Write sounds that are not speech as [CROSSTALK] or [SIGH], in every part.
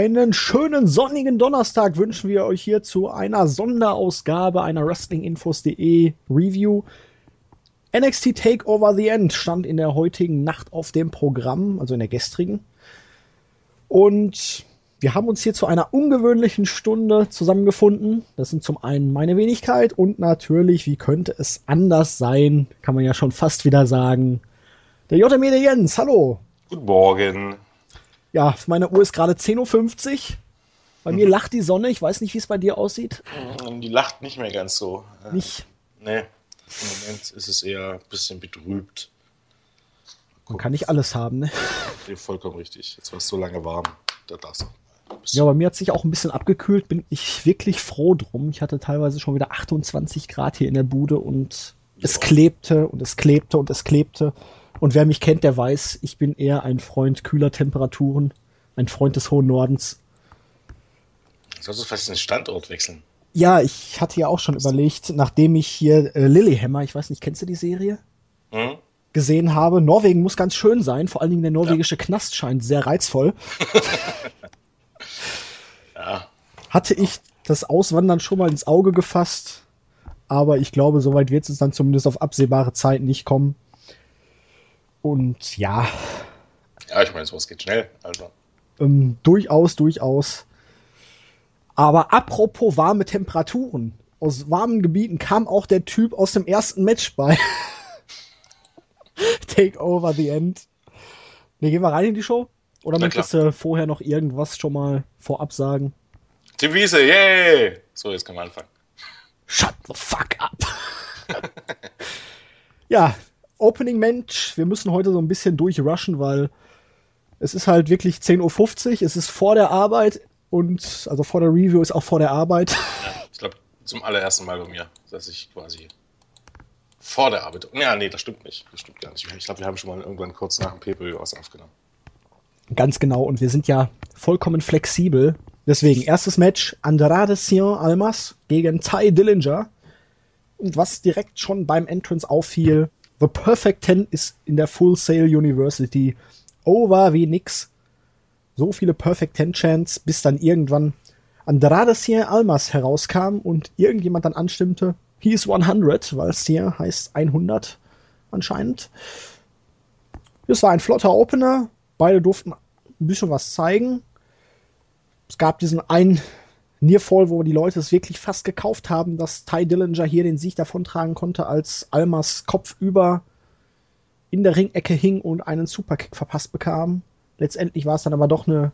Einen schönen sonnigen Donnerstag wünschen wir euch hier zu einer Sonderausgabe einer Wrestlinginfos.de Review. NXT Takeover the End stand in der heutigen Nacht auf dem Programm, also in der gestrigen. Und wir haben uns hier zu einer ungewöhnlichen Stunde zusammengefunden. Das sind zum einen meine Wenigkeit und natürlich, wie könnte es anders sein, kann man ja schon fast wieder sagen, der JME Jens. Hallo. Guten Morgen. Ja, meine Uhr ist gerade 10.50 Uhr. Bei mir lacht die Sonne. Ich weiß nicht, wie es bei dir aussieht. Die lacht nicht mehr ganz so. Nicht? Nee. Im Moment ist es eher ein bisschen betrübt. Man kann nicht alles haben, ne? [LAUGHS] Ja, vollkommen richtig. Jetzt war es so lange warm. Da darfst du. Ja, bei mir hat sich auch ein bisschen abgekühlt. Bin ich wirklich froh drum. Ich hatte teilweise schon wieder 28 Grad hier in der Bude und es klebte und es klebte und es klebte. Und wer mich kennt, der weiß, ich bin eher ein Freund kühler Temperaturen, ein Freund des hohen Nordens. Sollst du vielleicht den Standort wechseln? Ja, ich hatte ja auch schon überlegt, nachdem ich hier äh, Lilyhammer, ich weiß nicht, kennst du die Serie? Hm? Gesehen habe. Norwegen muss ganz schön sein, vor allen Dingen der norwegische ja. Knast scheint sehr reizvoll. [LAUGHS] ja. Hatte ich das Auswandern schon mal ins Auge gefasst, aber ich glaube, soweit wird es dann zumindest auf absehbare Zeit nicht kommen. Und ja. Ja, ich meine, sowas geht schnell. Also. Ähm, durchaus, durchaus. Aber apropos warme Temperaturen. Aus warmen Gebieten kam auch der Typ aus dem ersten Match bei. [LAUGHS] Take over the end. Ne, gehen wir rein in die Show? Oder Na möchtest du vorher noch irgendwas schon mal vorab sagen? Tim Wiese, yay! So, jetzt können wir anfangen. Shut the fuck up! [LAUGHS] ja, Opening Match. Wir müssen heute so ein bisschen durchrushen, weil es ist halt wirklich 10.50 Uhr. Es ist vor der Arbeit und also vor der Review ist auch vor der Arbeit. Ja, ich glaube, zum allerersten Mal bei mir, dass ich quasi vor der Arbeit. Ja, nee, das stimmt nicht. Das stimmt gar nicht. Ich glaube, wir haben schon mal irgendwann kurz nach dem PPÖ was aufgenommen. Ganz genau. Und wir sind ja vollkommen flexibel. Deswegen, erstes Match, Andrade Sion Almas gegen Ty Dillinger. Und was direkt schon beim Entrance auffiel, The Perfect Ten ist in der Full Sail University over wie nix. So viele Perfect Ten Chants, bis dann irgendwann Andrade Cien Almas herauskam und irgendjemand dann anstimmte, he is 100, weil Cien heißt 100 anscheinend. Es war ein flotter Opener. Beide durften ein bisschen was zeigen. Es gab diesen einen Nearfall, wo die Leute es wirklich fast gekauft haben, dass Ty Dillinger hier den Sieg davontragen konnte, als Almas Kopf über in der Ringecke hing und einen Superkick verpasst bekam. Letztendlich war es dann aber doch eine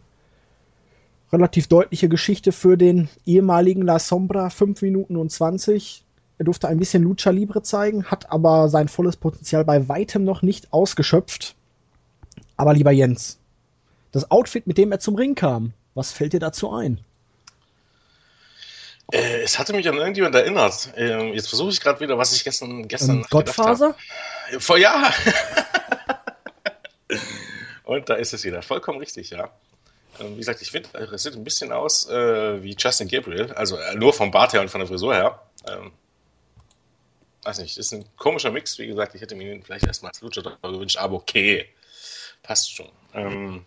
relativ deutliche Geschichte für den ehemaligen La Sombra, 5 Minuten und 20. Er durfte ein bisschen Lucha Libre zeigen, hat aber sein volles Potenzial bei weitem noch nicht ausgeschöpft. Aber lieber Jens, das Outfit, mit dem er zum Ring kam, was fällt dir dazu ein? Äh, es hatte mich an irgendjemand erinnert. Ähm, jetzt versuche ich gerade wieder, was ich gestern gestern ähm, Gottfaser? Vor ja. [LAUGHS] Und da ist es wieder. Vollkommen richtig, ja. Ähm, wie gesagt, ich finde, es sieht ein bisschen aus äh, wie Justin Gabriel. Also äh, nur vom Bart her und von der Frisur her. Ähm, weiß nicht, ist ein komischer Mix. Wie gesagt, ich hätte mir ihn vielleicht erstmal als Lucha gewünscht, aber okay. Passt schon. Ähm,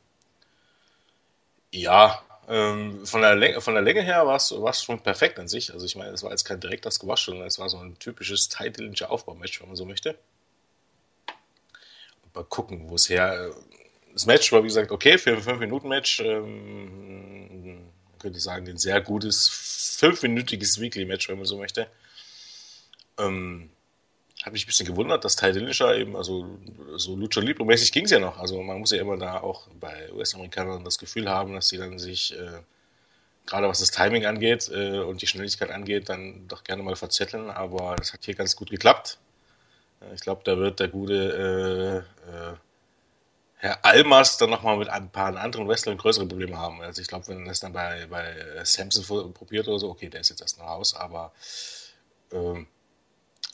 ja, ähm, von, der Länge, von der Länge her war es schon perfekt an sich. Also ich meine, es war jetzt kein direkter Squash, sondern es war so ein typisches Title Aufbaumatch, wenn man so möchte. Mal gucken, wo es her. Das Match war, wie gesagt, okay für ein 5-Minuten-Match. Ähm, könnte ich sagen, ein sehr gutes 5-minütiges Weekly-Match, wenn man so möchte. Ähm, habe mich ein bisschen gewundert, dass Ty Dillinger eben, also so Lucha Libre-mäßig ging es ja noch. Also man muss ja immer da auch bei US-Amerikanern das Gefühl haben, dass sie dann sich, äh, gerade was das Timing angeht äh, und die Schnelligkeit angeht, dann doch gerne mal verzetteln. Aber das hat hier ganz gut geklappt. Äh, ich glaube, da wird der gute äh, äh, Herr Almas dann nochmal mit ein paar anderen Wrestlern größere Probleme haben. Also ich glaube, wenn das dann bei, bei Samson probiert oder so, okay, der ist jetzt erst noch raus, aber ähm,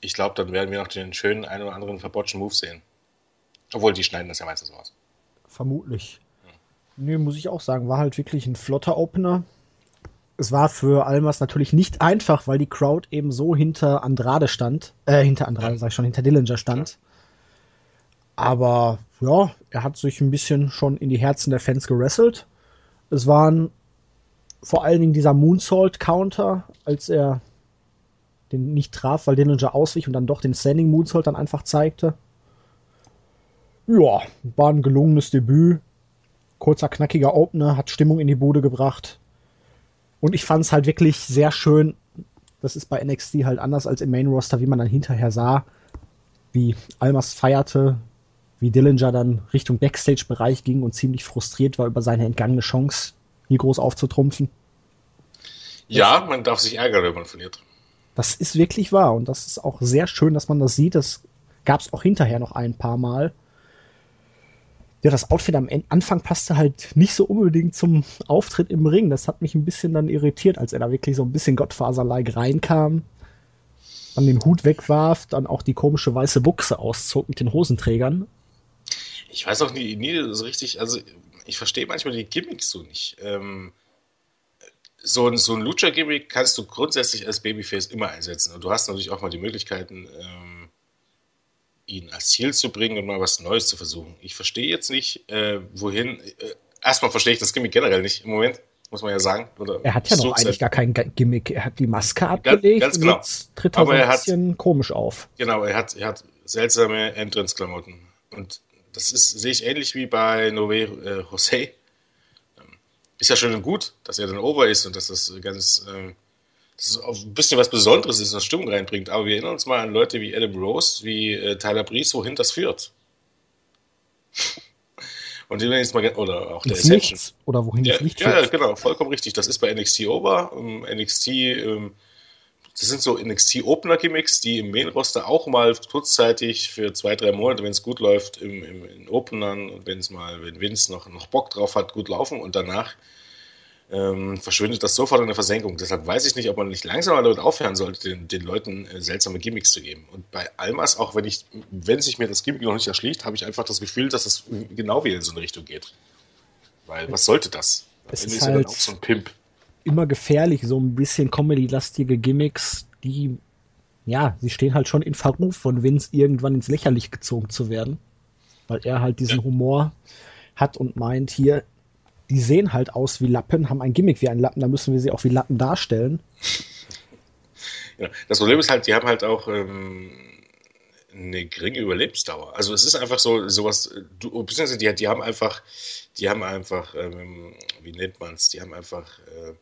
ich glaube, dann werden wir noch den schönen einen oder anderen verbotschten Move sehen. Obwohl, die schneiden das ja meistens so aus. Vermutlich. Hm. Nö, muss ich auch sagen, war halt wirklich ein flotter Opener. Es war für Almas natürlich nicht einfach, weil die Crowd eben so hinter Andrade stand. Äh, hinter Andrade, ja. sag ich schon, hinter Dillinger stand. Ja. Aber ja, er hat sich ein bisschen schon in die Herzen der Fans gerasselt. Es war ein vor allen Dingen dieser Moonsault-Counter, als er den nicht traf, weil Dillinger auswich und dann doch den Standing Moonsault dann einfach zeigte. Ja, war ein gelungenes Debüt. Kurzer, knackiger Opener, hat Stimmung in die Bude gebracht. Und ich fand es halt wirklich sehr schön. Das ist bei NXT halt anders als im Main Roster, wie man dann hinterher sah, wie Almas feierte, wie Dillinger dann Richtung Backstage-Bereich ging und ziemlich frustriert war über seine entgangene Chance, hier groß aufzutrumpfen. Ja, man darf sich ärgern, wenn man verliert. Das ist wirklich wahr und das ist auch sehr schön, dass man das sieht. Das gab es auch hinterher noch ein paar Mal. Ja, das Outfit am Anfang passte halt nicht so unbedingt zum Auftritt im Ring. Das hat mich ein bisschen dann irritiert, als er da wirklich so ein bisschen Gottfaser-like reinkam, dann den Hut wegwarf, dann auch die komische weiße Buchse auszog mit den Hosenträgern. Ich weiß auch nie, nie so richtig, also ich verstehe manchmal die Gimmicks so nicht. Ähm, so ein, so ein Lucha-Gimmick kannst du grundsätzlich als Babyface immer einsetzen. Und du hast natürlich auch mal die Möglichkeiten, ähm, ihn als Ziel zu bringen und mal was Neues zu versuchen. Ich verstehe jetzt nicht, äh, wohin. Äh, erstmal verstehe ich das Gimmick generell nicht im Moment, muss man ja sagen. Oder er hat ja noch eigentlich gar kein Gimmick. Er hat die Maske abgelegt ganz, ganz genau. jetzt tritt er Aber so ein bisschen hat, komisch auf. Genau, er hat, er hat seltsame Entrance-Klamotten. Und das ist, sehe ich ähnlich wie bei Nove äh, Jose ist ja schön und gut, dass er dann over ist und dass das ganz äh, dass auch ein bisschen was Besonderes ist, was Stimmung reinbringt. Aber wir erinnern uns mal an Leute wie Adam Rose, wie äh, Tyler Breeze, wohin das führt. [LAUGHS] Und die jetzt mal, oder auch der Ascension. Oder wohin ja, das nicht führt. Ja, genau, vollkommen richtig. Das ist bei NXT over. NXT ähm, das sind so NXT-Opener-Gimmicks, die im Main-Roster auch mal kurzzeitig für zwei, drei Monate, wenn es gut läuft, im, im, in Openern und wenn es mal, wenn Vince noch, noch Bock drauf hat, gut laufen und danach ähm, verschwindet das sofort in der Versenkung. Deshalb weiß ich nicht, ob man nicht langsam mal damit aufhören sollte, den, den Leuten äh, seltsame Gimmicks zu geben. Und bei Almas, auch wenn ich, wenn sich mir das Gimmick noch nicht erschließt, habe ich einfach das Gefühl, dass es genau wieder in so eine Richtung geht. Weil, was sollte das? Es ist, ist halt dann auch so ein Pimp immer gefährlich, so ein bisschen Comedy-lastige Gimmicks, die, ja, sie stehen halt schon in Verruf von Vince irgendwann ins Lächerlich gezogen zu werden. Weil er halt diesen Humor hat und meint, hier, die sehen halt aus wie Lappen, haben ein Gimmick wie ein Lappen, da müssen wir sie auch wie Lappen darstellen. Ja, das Problem ist halt, die haben halt auch ähm, eine geringe Überlebensdauer. Also es ist einfach so, sowas, du, beziehungsweise die, die haben einfach, die haben einfach, ähm, wie nennt man es, die haben einfach äh,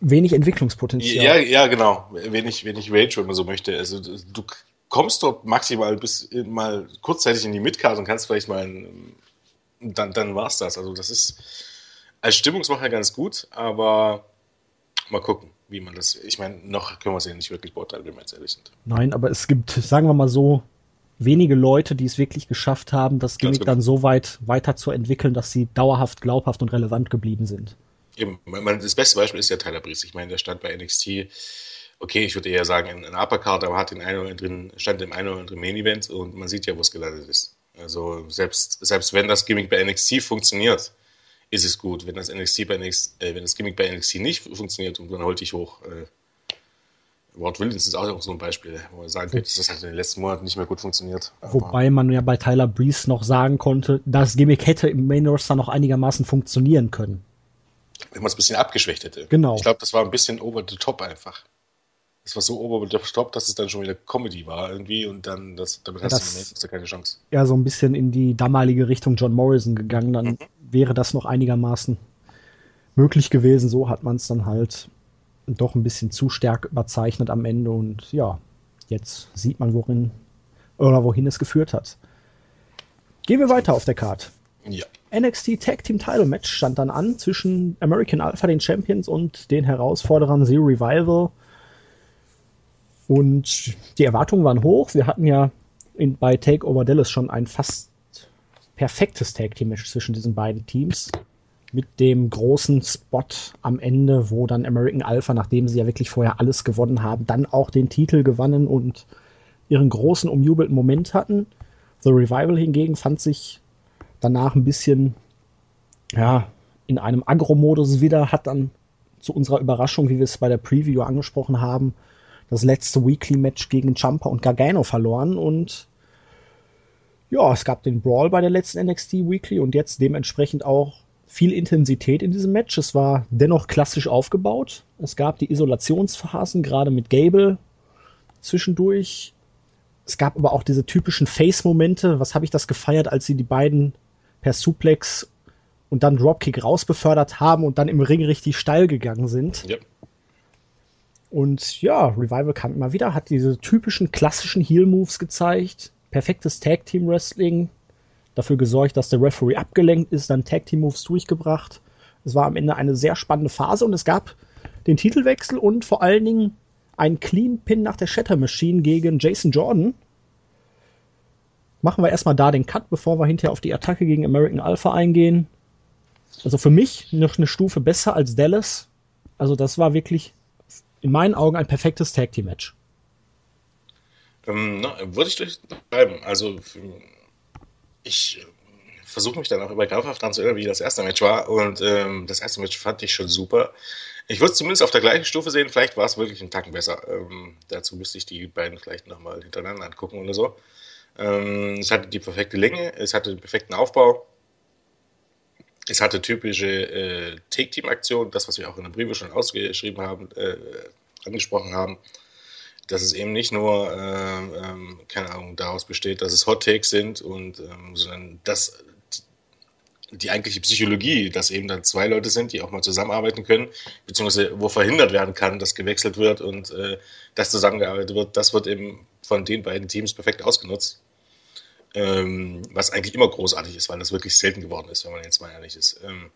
wenig Entwicklungspotenzial. Ja, ja, genau. Wenig, wenig Rage, wenn man so möchte. Also du kommst dort maximal bis mal kurzzeitig in die Midcard und kannst vielleicht mal ein, dann, dann war's das. Also das ist als Stimmungsmacher ganz gut, aber mal gucken, wie man das. Ich meine, noch können wir es ja nicht wirklich beurteilen, wenn wir jetzt ehrlich sind. Nein, aber es gibt, sagen wir mal so, wenige Leute, die es wirklich geschafft haben, das Gimmick genau. dann so weit weiterzuentwickeln, dass sie dauerhaft glaubhaft und relevant geblieben sind. Eben, das beste Beispiel ist ja Tyler Breeze. Ich meine, der stand bei NXT, okay, ich würde eher sagen, in einer Uppercard, aber hat den einen oder anderen, stand im einen oder anderen Main Event und man sieht ja, wo es gelandet ist. Also selbst, selbst wenn das Gimmick bei NXT funktioniert, ist es gut. Wenn das NXT bei NXT, äh, wenn das Gimmick bei NXT nicht funktioniert und dann holt dich hoch, äh, Ward Williams ist auch so ein Beispiel, wo man sagen könnte, dass das halt in den letzten Monaten nicht mehr gut funktioniert. Wobei man ja bei Tyler Breeze noch sagen konnte, das Gimmick hätte im Main Roster noch einigermaßen funktionieren können wenn man es ein bisschen abgeschwächt hätte. Genau. Ich glaube, das war ein bisschen over the top einfach. Das war so over the top, dass es dann schon wieder Comedy war irgendwie und dann das, damit ja, hast das, du keine Chance. Ja, so ein bisschen in die damalige Richtung John Morrison gegangen, dann mhm. wäre das noch einigermaßen möglich gewesen. So hat man es dann halt doch ein bisschen zu stark überzeichnet am Ende und ja, jetzt sieht man, worin oder wohin es geführt hat. Gehen wir weiter auf der Karte. Ja. NXT Tag Team Title Match stand dann an zwischen American Alpha, den Champions, und den Herausforderern Zero Revival. Und die Erwartungen waren hoch. Wir hatten ja in, bei Takeover Dallas schon ein fast perfektes Tag Team Match zwischen diesen beiden Teams. Mit dem großen Spot am Ende, wo dann American Alpha, nachdem sie ja wirklich vorher alles gewonnen haben, dann auch den Titel gewannen und ihren großen umjubelten Moment hatten. The Revival hingegen fand sich danach ein bisschen, ja, in einem Agro-Modus wieder, hat dann zu unserer Überraschung, wie wir es bei der Preview angesprochen haben, das letzte Weekly-Match gegen Champa und Gargano verloren und ja, es gab den Brawl bei der letzten NXT Weekly und jetzt dementsprechend auch viel Intensität in diesem Match. Es war dennoch klassisch aufgebaut. Es gab die Isolationsphasen, gerade mit Gable zwischendurch. Es gab aber auch diese typischen Face-Momente. Was habe ich das gefeiert, als sie die beiden per Suplex und dann Dropkick rausbefördert haben und dann im Ring richtig steil gegangen sind. Yep. Und ja, Revival kam immer wieder, hat diese typischen klassischen Heel-Moves gezeigt. Perfektes Tag-Team-Wrestling. Dafür gesorgt, dass der Referee abgelenkt ist, dann Tag-Team-Moves durchgebracht. Es war am Ende eine sehr spannende Phase und es gab den Titelwechsel und vor allen Dingen einen Clean Pin nach der Shatter Machine gegen Jason Jordan. Machen wir erstmal da den Cut, bevor wir hinterher auf die Attacke gegen American Alpha eingehen. Also für mich noch eine Stufe besser als Dallas. Also das war wirklich in meinen Augen ein perfektes Tag Team Match. Ähm, na, würde ich durchbleiben. Also ich versuche mich dann auch über Kampfhaft dran zu erinnern, wie das erste Match war. Und ähm, das erste Match fand ich schon super. Ich würde es zumindest auf der gleichen Stufe sehen. Vielleicht war es wirklich einen Tacken besser. Ähm, dazu müsste ich die beiden vielleicht nochmal hintereinander angucken oder so. Ähm, es hatte die perfekte Länge, es hatte den perfekten Aufbau. Es hatte typische äh, Take-Team-Aktionen, das, was wir auch in der Briefe schon ausgeschrieben haben, äh, angesprochen haben, dass es eben nicht nur, äh, ähm, keine Ahnung, daraus besteht, dass es Hot Takes sind und, ähm, sondern dass die eigentliche Psychologie, dass eben dann zwei Leute sind, die auch mal zusammenarbeiten können, beziehungsweise wo verhindert werden kann, dass gewechselt wird und äh, dass zusammengearbeitet wird, das wird eben von den beiden Teams perfekt ausgenutzt. Ähm, was eigentlich immer großartig ist, weil das wirklich selten geworden ist, wenn man jetzt mal ehrlich ist. Ähm,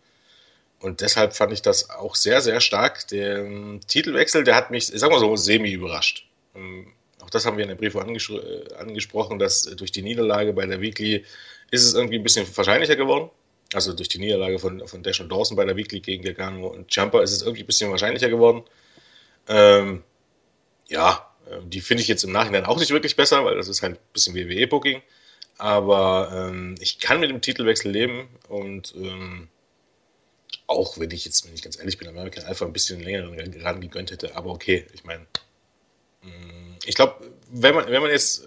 und deshalb fand ich das auch sehr, sehr stark. Der ähm, Titelwechsel, der hat mich, sagen wir so, semi überrascht. Ähm, auch das haben wir in der Briefe anges äh, angesprochen, dass durch die Niederlage bei der Weekly ist es irgendwie ein bisschen wahrscheinlicher geworden. Also durch die Niederlage von, von Dash und Dawson bei der Weekly gegen Gargano und Jumper ist es irgendwie ein bisschen wahrscheinlicher geworden. Ähm, ja, äh, die finde ich jetzt im Nachhinein auch nicht wirklich besser, weil das ist halt ein bisschen WWE-Booking. Aber ähm, ich kann mit dem Titelwechsel leben und ähm, auch wenn ich jetzt, wenn ich ganz ehrlich bin, American Alpha ein bisschen längeren Run gegönnt hätte, aber okay, ich meine, mm, ich glaube, wenn man, wenn man jetzt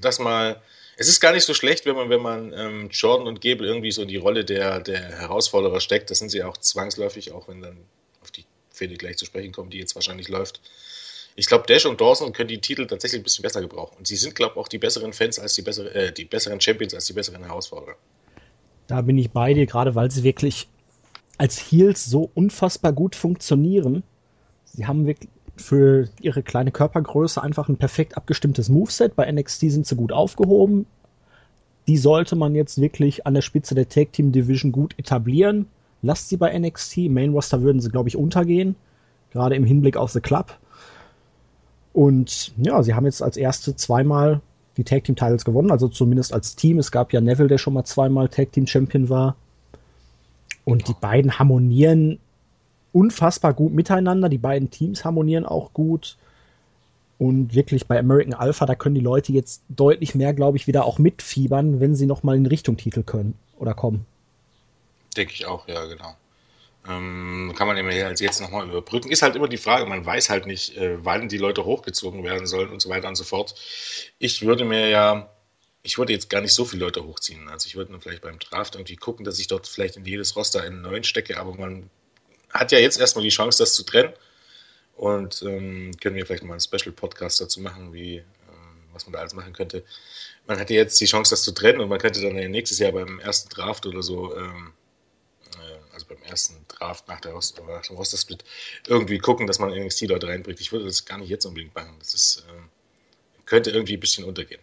das mal, es ist gar nicht so schlecht, wenn man, wenn man ähm, Jordan und Gable irgendwie so in die Rolle der, der Herausforderer steckt, das sind sie auch zwangsläufig, auch wenn dann auf die Fehde gleich zu sprechen kommt, die jetzt wahrscheinlich läuft ich glaube, Dash und Dawson können die Titel tatsächlich ein bisschen besser gebrauchen. Und sie sind, glaube ich, auch die besseren Fans als die besseren, äh, die besseren Champions als die besseren Herausforderer. Da bin ich bei dir, gerade weil sie wirklich als Heels so unfassbar gut funktionieren. Sie haben wirklich für ihre kleine Körpergröße einfach ein perfekt abgestimmtes Moveset. Bei NXT sind sie gut aufgehoben. Die sollte man jetzt wirklich an der Spitze der Tag Team Division gut etablieren. Lasst sie bei NXT. Main Roster würden sie, glaube ich, untergehen. Gerade im Hinblick auf The Club. Und ja, sie haben jetzt als erste zweimal die Tag Team Titles gewonnen, also zumindest als Team. Es gab ja Neville, der schon mal zweimal Tag Team Champion war. Und die beiden harmonieren unfassbar gut miteinander. Die beiden Teams harmonieren auch gut. Und wirklich bei American Alpha, da können die Leute jetzt deutlich mehr, glaube ich, wieder auch mitfiebern, wenn sie nochmal in Richtung Titel können oder kommen. Denke ich auch, ja, genau. Ähm, kann man immer als jetzt nochmal überbrücken. Ist halt immer die Frage, man weiß halt nicht, äh, wann die Leute hochgezogen werden sollen und so weiter und so fort. Ich würde mir ja, ich würde jetzt gar nicht so viele Leute hochziehen. Also ich würde dann vielleicht beim Draft irgendwie gucken, dass ich dort vielleicht in jedes Roster einen neuen stecke, aber man hat ja jetzt erstmal die Chance, das zu trennen. Und ähm, können wir vielleicht mal einen Special-Podcast dazu machen, wie, ähm, was man da alles machen könnte. Man ja jetzt die Chance, das zu trennen und man könnte dann ja nächstes Jahr beim ersten Draft oder so ähm, ersten Draft nach, der Rost, nach dem Roster-Split, irgendwie gucken, dass man NXT-Leute reinbringt. Ich würde das gar nicht jetzt unbedingt machen. Das ist, äh, könnte irgendwie ein bisschen untergehen.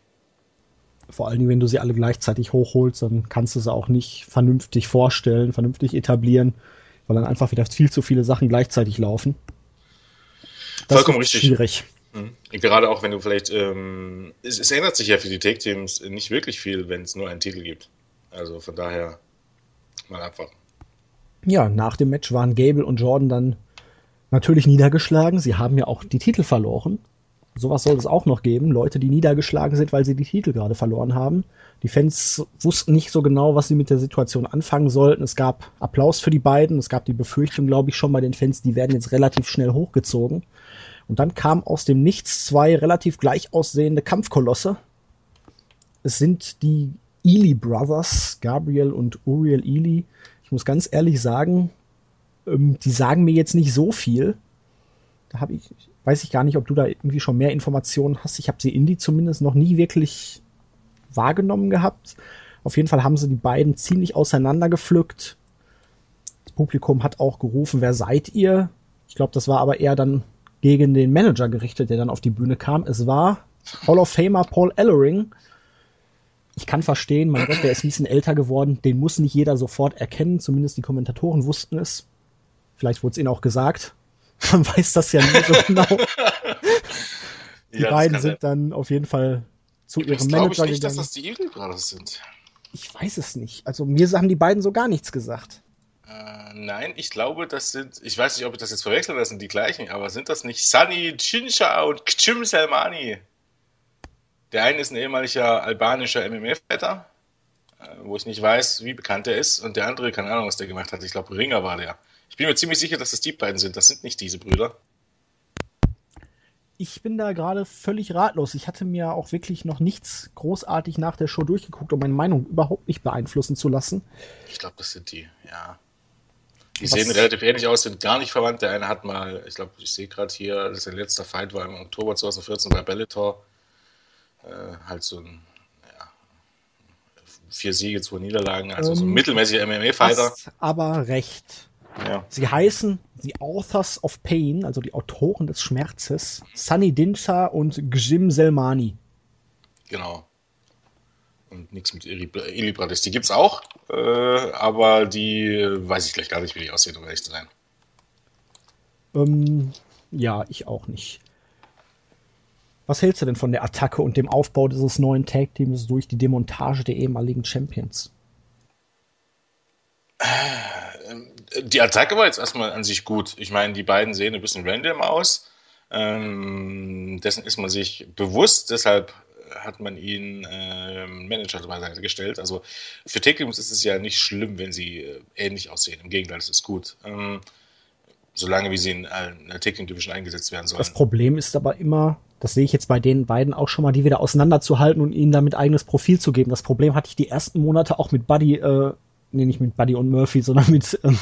Vor allen Dingen, wenn du sie alle gleichzeitig hochholst, dann kannst du sie auch nicht vernünftig vorstellen, vernünftig etablieren, weil dann einfach wieder viel zu viele Sachen gleichzeitig laufen. Das Vollkommen richtig. Schwierig. Mhm. Gerade auch, wenn du vielleicht, ähm, es, es ändert sich ja für die Take-Teams nicht wirklich viel, wenn es nur einen Titel gibt. Also von daher mal abwarten ja, nach dem Match waren Gable und Jordan dann natürlich niedergeschlagen. Sie haben ja auch die Titel verloren. Sowas soll es auch noch geben. Leute, die niedergeschlagen sind, weil sie die Titel gerade verloren haben. Die Fans wussten nicht so genau, was sie mit der Situation anfangen sollten. Es gab Applaus für die beiden. Es gab die Befürchtung, glaube ich, schon bei den Fans, die werden jetzt relativ schnell hochgezogen. Und dann kam aus dem Nichts zwei relativ gleich aussehende Kampfkolosse. Es sind die Ely Brothers, Gabriel und Uriel Ely, muss ganz ehrlich sagen, ähm, die sagen mir jetzt nicht so viel. Da habe ich, weiß ich gar nicht, ob du da irgendwie schon mehr Informationen hast. Ich habe sie Indie zumindest noch nie wirklich wahrgenommen gehabt. Auf jeden Fall haben sie die beiden ziemlich auseinandergepflückt. Das Publikum hat auch gerufen, wer seid ihr? Ich glaube, das war aber eher dann gegen den Manager gerichtet, der dann auf die Bühne kam. Es war Hall of Famer Paul Ellering. Ich kann verstehen, mein Gott, der ist ein bisschen älter geworden. Den muss nicht jeder sofort erkennen. Zumindest die Kommentatoren wussten es. Vielleicht wurde es ihnen auch gesagt. [LAUGHS] Man weiß das ja nie so genau. [LAUGHS] die ja, beiden sind dann auf jeden Fall zu ihrem Manager ich nicht, gegangen. dass das die Eagle Brothers sind. Ich weiß es nicht. Also mir haben die beiden so gar nichts gesagt. Äh, nein, ich glaube, das sind, ich weiß nicht, ob ich das jetzt verwechsel, das sind die gleichen, aber sind das nicht Sunny Chinsha und Kchim Selmani? Der eine ist ein ehemaliger albanischer MMA-Fighter, äh, wo ich nicht weiß, wie bekannt er ist, und der andere, keine Ahnung, was der gemacht hat. Ich glaube, Ringer war der. Ich bin mir ziemlich sicher, dass das die beiden sind. Das sind nicht diese Brüder. Ich bin da gerade völlig ratlos. Ich hatte mir auch wirklich noch nichts großartig nach der Show durchgeguckt, um meine Meinung überhaupt nicht beeinflussen zu lassen. Ich glaube, das sind die, ja. Die Was? sehen relativ ähnlich aus, sind gar nicht verwandt. Der eine hat mal, ich glaube, ich sehe gerade hier, dass sein letzter Fight war im Oktober 2014 bei Bellator. Äh, halt so ein, ja, vier Siege, zwei Niederlagen, also ähm, so ein ähm, mittelmäßiger MMA-Fighter. Aber recht. Ja. Sie heißen The Authors of Pain, also die Autoren des Schmerzes, Sunny Dinsa und Gjim Selmani. Genau und nichts mit Illibratis. Die gibt's auch, äh, aber die weiß ich gleich gar nicht, wie die aussehen, um ehrlich zu sein. Ähm, ja, ich auch nicht. Was hältst du denn von der Attacke und dem Aufbau dieses neuen Tag-Teams durch die Demontage der ehemaligen Champions? Die Attacke war jetzt erstmal an sich gut. Ich meine, die beiden sehen ein bisschen random aus. Ähm, dessen ist man sich bewusst, deshalb hat man ihn äh, Manager beiseite gestellt. Also für Taketeams ist es ja nicht schlimm, wenn sie äh, ähnlich aussehen. Im Gegenteil, es ist gut. Ähm, solange wie sie in einer Taketeam Division eingesetzt werden sollen. Das Problem ist aber immer, das sehe ich jetzt bei den beiden auch schon mal, die wieder auseinanderzuhalten und ihnen damit eigenes Profil zu geben. Das Problem hatte ich die ersten Monate auch mit Buddy, äh, nee, nicht mit Buddy und Murphy, sondern mit ähm,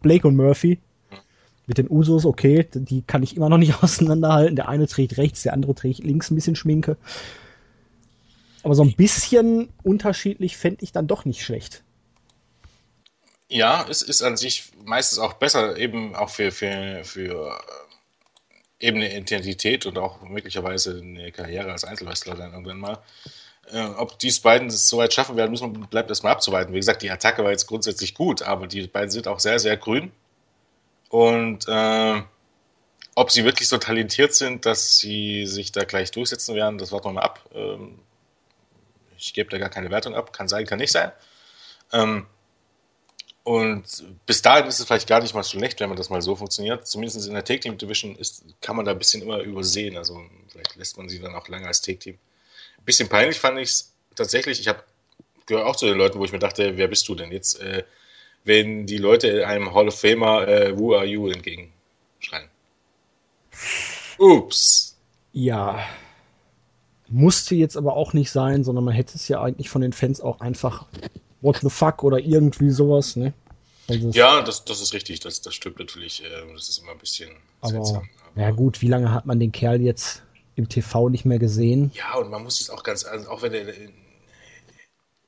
Blake und Murphy. Mit den Usos, okay, die kann ich immer noch nicht [LAUGHS] auseinanderhalten. Der eine trägt rechts, der andere trägt links ein bisschen Schminke. Aber so ein bisschen unterschiedlich fände ich dann doch nicht schlecht. Ja, es ist an sich meistens auch besser, eben auch für, für, für eben eine Identität und auch möglicherweise eine Karriere als Einzelwrestler dann irgendwann mal. Äh, ob dies beiden es so weit schaffen werden, müssen bleibt erstmal abzuwarten. Wie gesagt, die Attacke war jetzt grundsätzlich gut, aber die beiden sind auch sehr, sehr grün. Und äh, ob sie wirklich so talentiert sind, dass sie sich da gleich durchsetzen werden, das warten wir mal ab. Ähm, ich gebe da gar keine Wertung ab. Kann sein, kann nicht sein. Ähm, und bis dahin ist es vielleicht gar nicht mal schlecht, wenn man das mal so funktioniert. Zumindest in der Take Team Division ist, kann man da ein bisschen immer übersehen. Also vielleicht lässt man sie dann auch lange als Take Team. Ein bisschen peinlich fand ich es tatsächlich. Ich habe gehöre auch zu den Leuten, wo ich mir dachte, wer bist du denn jetzt, äh, wenn die Leute einem Hall of Famer äh, Who are you entgegenschreien. Ups. Ja, musste jetzt aber auch nicht sein, sondern man hätte es ja eigentlich von den Fans auch einfach What the fuck oder irgendwie sowas, ne? Also ja, das, das ist richtig, das, das stimmt natürlich. Äh, das ist immer ein bisschen aber, seltsam. Aber ja gut, wie lange hat man den Kerl jetzt im TV nicht mehr gesehen? Ja, und man muss es auch ganz, also auch wenn er,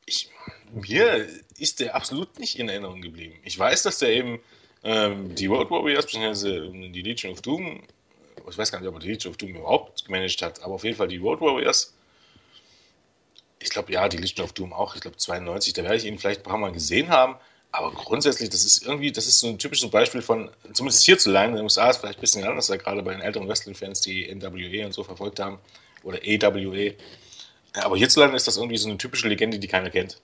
ich, mir ist der absolut nicht in Erinnerung geblieben. Ich weiß, dass der eben ähm, die World Warriors, beziehungsweise die Legion of Doom ich weiß gar nicht, ob er die Legion of Doom überhaupt gemanagt hat, aber auf jeden Fall die Road Warriors. Ich glaube, ja, die Legion of Doom auch, ich glaube 92, da werde ich ihn vielleicht ein paar Mal gesehen haben. Aber grundsätzlich, das ist irgendwie, das ist so ein typisches Beispiel von, zumindest hierzulande, in den USA ist vielleicht ein bisschen anders, da gerade bei den älteren Wrestling-Fans, die NWE und so verfolgt haben, oder AWE. Aber hierzulande ist das irgendwie so eine typische Legende, die keiner kennt.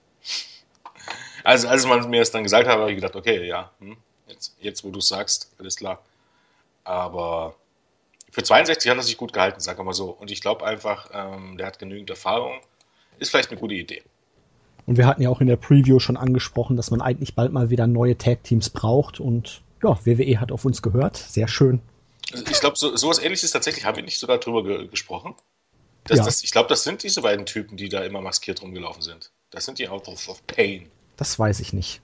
Also, als man mir das dann gesagt hat, habe ich gedacht, okay, ja, hm, jetzt, jetzt wo du es sagst, alles klar. Aber für 62 hat er sich gut gehalten, wir mal so. Und ich glaube einfach, ähm, der hat genügend Erfahrung. Ist vielleicht eine gute Idee. Und wir hatten ja auch in der Preview schon angesprochen, dass man eigentlich bald mal wieder neue Tag-Teams braucht. Und ja, WWE hat auf uns gehört. Sehr schön. Ich glaube, so, sowas ähnliches tatsächlich haben wir nicht sogar drüber ge gesprochen. Das, ja. das, ich glaube, das sind diese beiden Typen, die da immer maskiert rumgelaufen sind. Das sind die Autos of Pain. Das weiß ich nicht.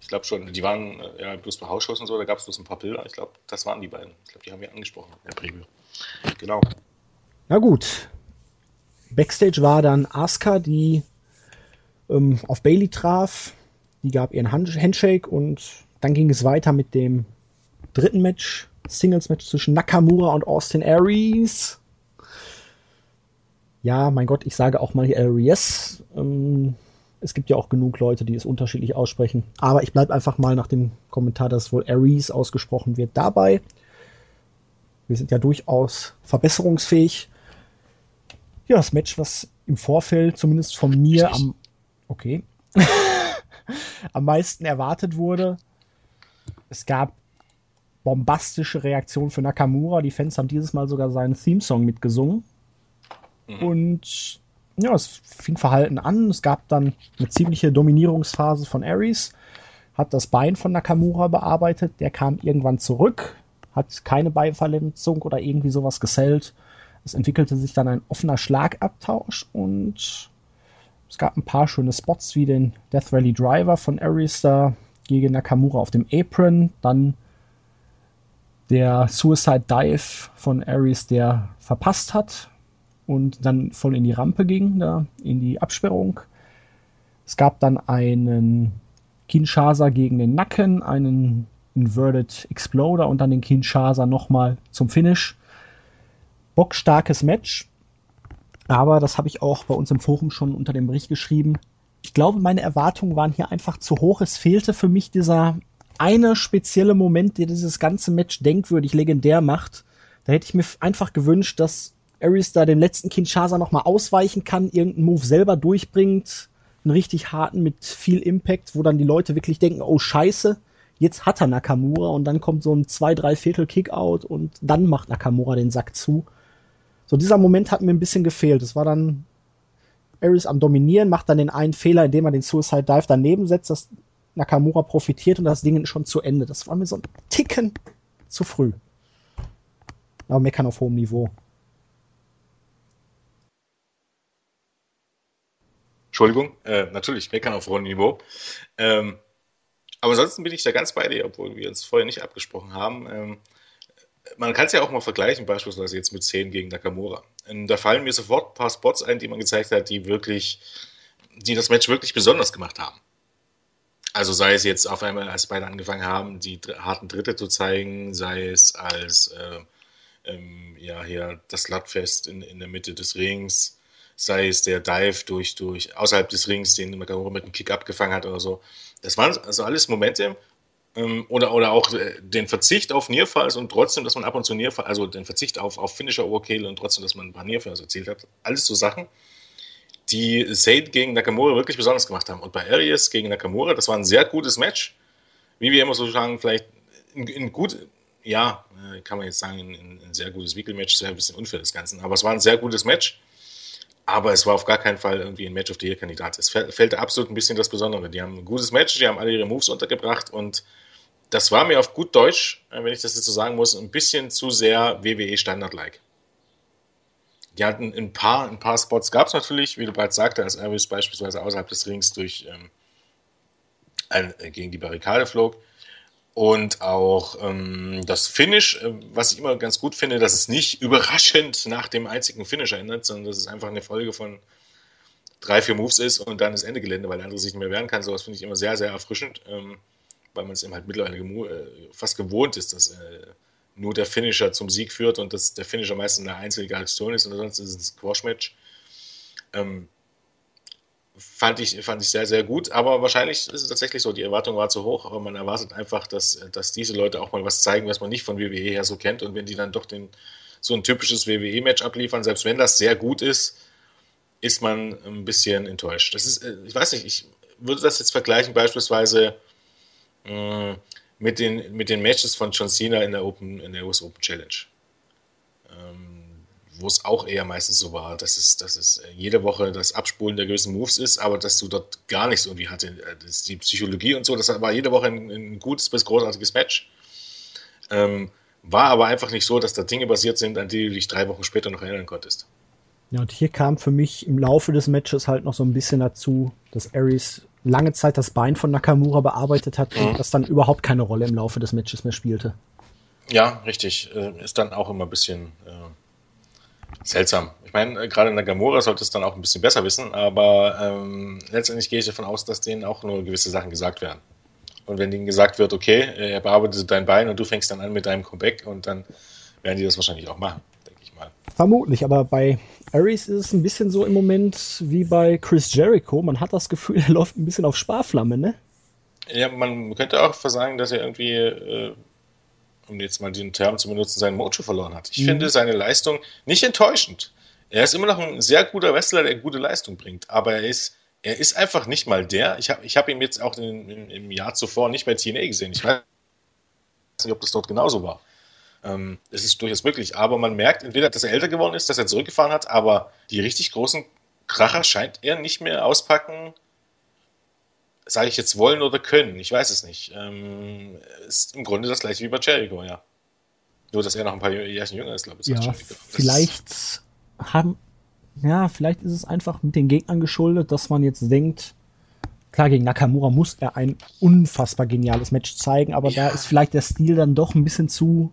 Ich glaube schon, die waren äh, ja bloß bei Hausschuss und so, da gab es bloß ein paar Bilder. Ich glaube, das waren die beiden. Ich glaube, die haben wir angesprochen in der Preview. Genau. Na gut. Backstage war dann Asuka, die ähm, auf Bailey traf. Die gab ihren Handshake und dann ging es weiter mit dem dritten Match, Singles-Match zwischen Nakamura und Austin Aries. Ja, mein Gott, ich sage auch mal Aries. Ähm, es gibt ja auch genug Leute, die es unterschiedlich aussprechen. Aber ich bleibe einfach mal nach dem Kommentar, dass wohl Aries ausgesprochen wird, dabei. Wir sind ja durchaus verbesserungsfähig. Ja, das Match, was im Vorfeld zumindest von mir am, okay, [LAUGHS] am meisten erwartet wurde. Es gab bombastische Reaktionen für Nakamura. Die Fans haben dieses Mal sogar seinen Theme-Song mitgesungen. Mhm. Und ja, es fing verhalten an. Es gab dann eine ziemliche Dominierungsphase von Ares, hat das Bein von Nakamura bearbeitet. Der kam irgendwann zurück, hat keine Beinverletzung oder irgendwie sowas gesellt. Es entwickelte sich dann ein offener Schlagabtausch und es gab ein paar schöne Spots wie den Death Rally Driver von Ares da gegen Nakamura auf dem Apron, dann der Suicide Dive von Ares, der verpasst hat, und dann voll in die Rampe ging, da in die Absperrung. Es gab dann einen Kinshasa gegen den Nacken, einen Inverted Exploder und dann den Kinshasa nochmal zum Finish. Bockstarkes Match. Aber das habe ich auch bei uns im Forum schon unter dem Bericht geschrieben. Ich glaube, meine Erwartungen waren hier einfach zu hoch. Es fehlte für mich dieser eine spezielle Moment, der dieses ganze Match denkwürdig legendär macht. Da hätte ich mir einfach gewünscht, dass Ares da den letzten Kinshasa nochmal ausweichen kann, irgendeinen Move selber durchbringt, einen richtig harten mit viel Impact, wo dann die Leute wirklich denken, oh scheiße, jetzt hat er Nakamura und dann kommt so ein zwei, drei Viertel Kickout und dann macht Nakamura den Sack zu. So dieser Moment hat mir ein bisschen gefehlt. Es war dann Ares am Dominieren, macht dann den einen Fehler, indem er den Suicide Dive daneben setzt, dass Nakamura profitiert und das Ding ist schon zu Ende. Das war mir so ein Ticken zu früh. Aber meckern auf hohem Niveau. Entschuldigung, äh, natürlich, meckern auf hohem Niveau. Ähm, aber ansonsten bin ich da ganz bei dir, obwohl wir uns vorher nicht abgesprochen haben. Ähm, man kann es ja auch mal vergleichen, beispielsweise jetzt mit 10 gegen Nakamura. Und da fallen mir sofort ein paar Spots ein, die man gezeigt hat, die wirklich, die das Match wirklich besonders gemacht haben. Also sei es jetzt auf einmal, als beide angefangen haben, die harten Dritte zu zeigen, sei es als äh, ähm, ja hier das Slutfest in, in der Mitte des Rings, sei es der Dive durch, durch außerhalb des Rings, den Nakamura mit einem Kick abgefangen hat oder so. Das waren also alles Momente, ähm, oder, oder auch äh, den Verzicht auf Nearfalls und trotzdem, dass man ab und zu Nearfall, also den Verzicht auf, auf Finisher Overkill und trotzdem, dass man ein paar Nearfalls erzielt hat. Alles so Sachen, die Said gegen Nakamura wirklich besonders gemacht haben. Und bei Arias gegen Nakamura, das war ein sehr gutes Match. Wie wir immer so sagen, vielleicht ein, ein gut, ja, äh, kann man jetzt sagen, ein, ein sehr gutes Wickelmatch, sehr ein bisschen unfair das Ganze. Aber es war ein sehr gutes Match. Aber es war auf gar keinen Fall irgendwie ein Match of the Year-Kandidat. Es fällt absolut ein bisschen das Besondere. Die haben ein gutes Match, die haben alle ihre Moves untergebracht und das war mir auf gut Deutsch, äh, wenn ich das jetzt so sagen muss, ein bisschen zu sehr WWE Standard-like. Die hatten ein paar, ein paar Spots gab es natürlich, wie du bereits sagte, als Elvis beispielsweise außerhalb des Rings durch ähm, äh, gegen die Barrikade flog. Und auch ähm, das Finish, äh, was ich immer ganz gut finde, dass es nicht [LAUGHS] überraschend nach dem einzigen Finish erinnert, sondern dass es einfach eine Folge von drei, vier Moves ist und dann das Ende Gelände, weil der andere sich nicht mehr wehren kann. Sowas finde ich immer sehr, sehr erfrischend, ähm, weil man es eben halt mittlerweile äh, fast gewohnt ist, dass äh, nur der Finisher zum Sieg führt und dass der Finisher meistens eine einzelne Aktion ist und sonst ist es ein Squash-Match. Ähm, fand ich, fand ich sehr, sehr gut. Aber wahrscheinlich ist es tatsächlich so, die Erwartung war zu hoch, aber man erwartet einfach, dass, dass diese Leute auch mal was zeigen, was man nicht von WWE her so kennt. Und wenn die dann doch den, so ein typisches WWE-Match abliefern, selbst wenn das sehr gut ist, ist man ein bisschen enttäuscht. Das ist, äh, ich weiß nicht, ich würde das jetzt vergleichen beispielsweise mm, mit, den, mit den Matches von John Cena in der Open, in der US Open Challenge. Ähm, wo es auch eher meistens so war, dass es, dass es äh, jede Woche das Abspulen der gewissen Moves ist, aber dass du dort gar nichts irgendwie hatte. Äh, das die Psychologie und so, das war jede Woche ein, ein gutes bis großartiges Match. Ähm, war aber einfach nicht so, dass da Dinge basiert sind, an die du dich drei Wochen später noch erinnern konntest. Ja, und hier kam für mich im Laufe des Matches halt noch so ein bisschen dazu, dass Ares lange Zeit das Bein von Nakamura bearbeitet hat mhm. und das dann überhaupt keine Rolle im Laufe des Matches mehr spielte. Ja, richtig. Äh, ist dann auch immer ein bisschen äh, seltsam. Ich meine, äh, gerade Nakamura sollte es dann auch ein bisschen besser wissen, aber ähm, letztendlich gehe ich davon aus, dass denen auch nur gewisse Sachen gesagt werden. Und wenn denen gesagt wird, okay, äh, er bearbeitet dein Bein und du fängst dann an mit deinem Comeback und dann werden die das wahrscheinlich auch machen, denke ich mal. Vermutlich, aber bei Aries ist es ein bisschen so im Moment wie bei Chris Jericho. Man hat das Gefühl, [LAUGHS] er läuft ein bisschen auf Sparflamme, ne? Ja, man könnte auch sagen, dass er irgendwie, äh, um jetzt mal den Term zu benutzen, seinen Mojo verloren hat. Ich mhm. finde seine Leistung nicht enttäuschend. Er ist immer noch ein sehr guter Wrestler, der gute Leistung bringt, aber er ist, er ist einfach nicht mal der. Ich habe ich hab ihn jetzt auch in, in, im Jahr zuvor nicht bei TNA gesehen. Ich weiß nicht, ob das dort genauso war. Ähm, es ist durchaus möglich, aber man merkt entweder, dass er älter geworden ist, dass er zurückgefahren hat, aber die richtig großen Kracher scheint er nicht mehr auspacken, sage ich jetzt wollen oder können, ich weiß es nicht. Ähm, ist im Grunde das gleiche wie bei Jericho, ja. Nur, dass er noch ein paar Jahre jünger ist, glaube ich. Ja, vielleicht haben, ja, vielleicht ist es einfach mit den Gegnern geschuldet, dass man jetzt denkt, klar, gegen Nakamura muss er ein unfassbar geniales Match zeigen, aber ja. da ist vielleicht der Stil dann doch ein bisschen zu.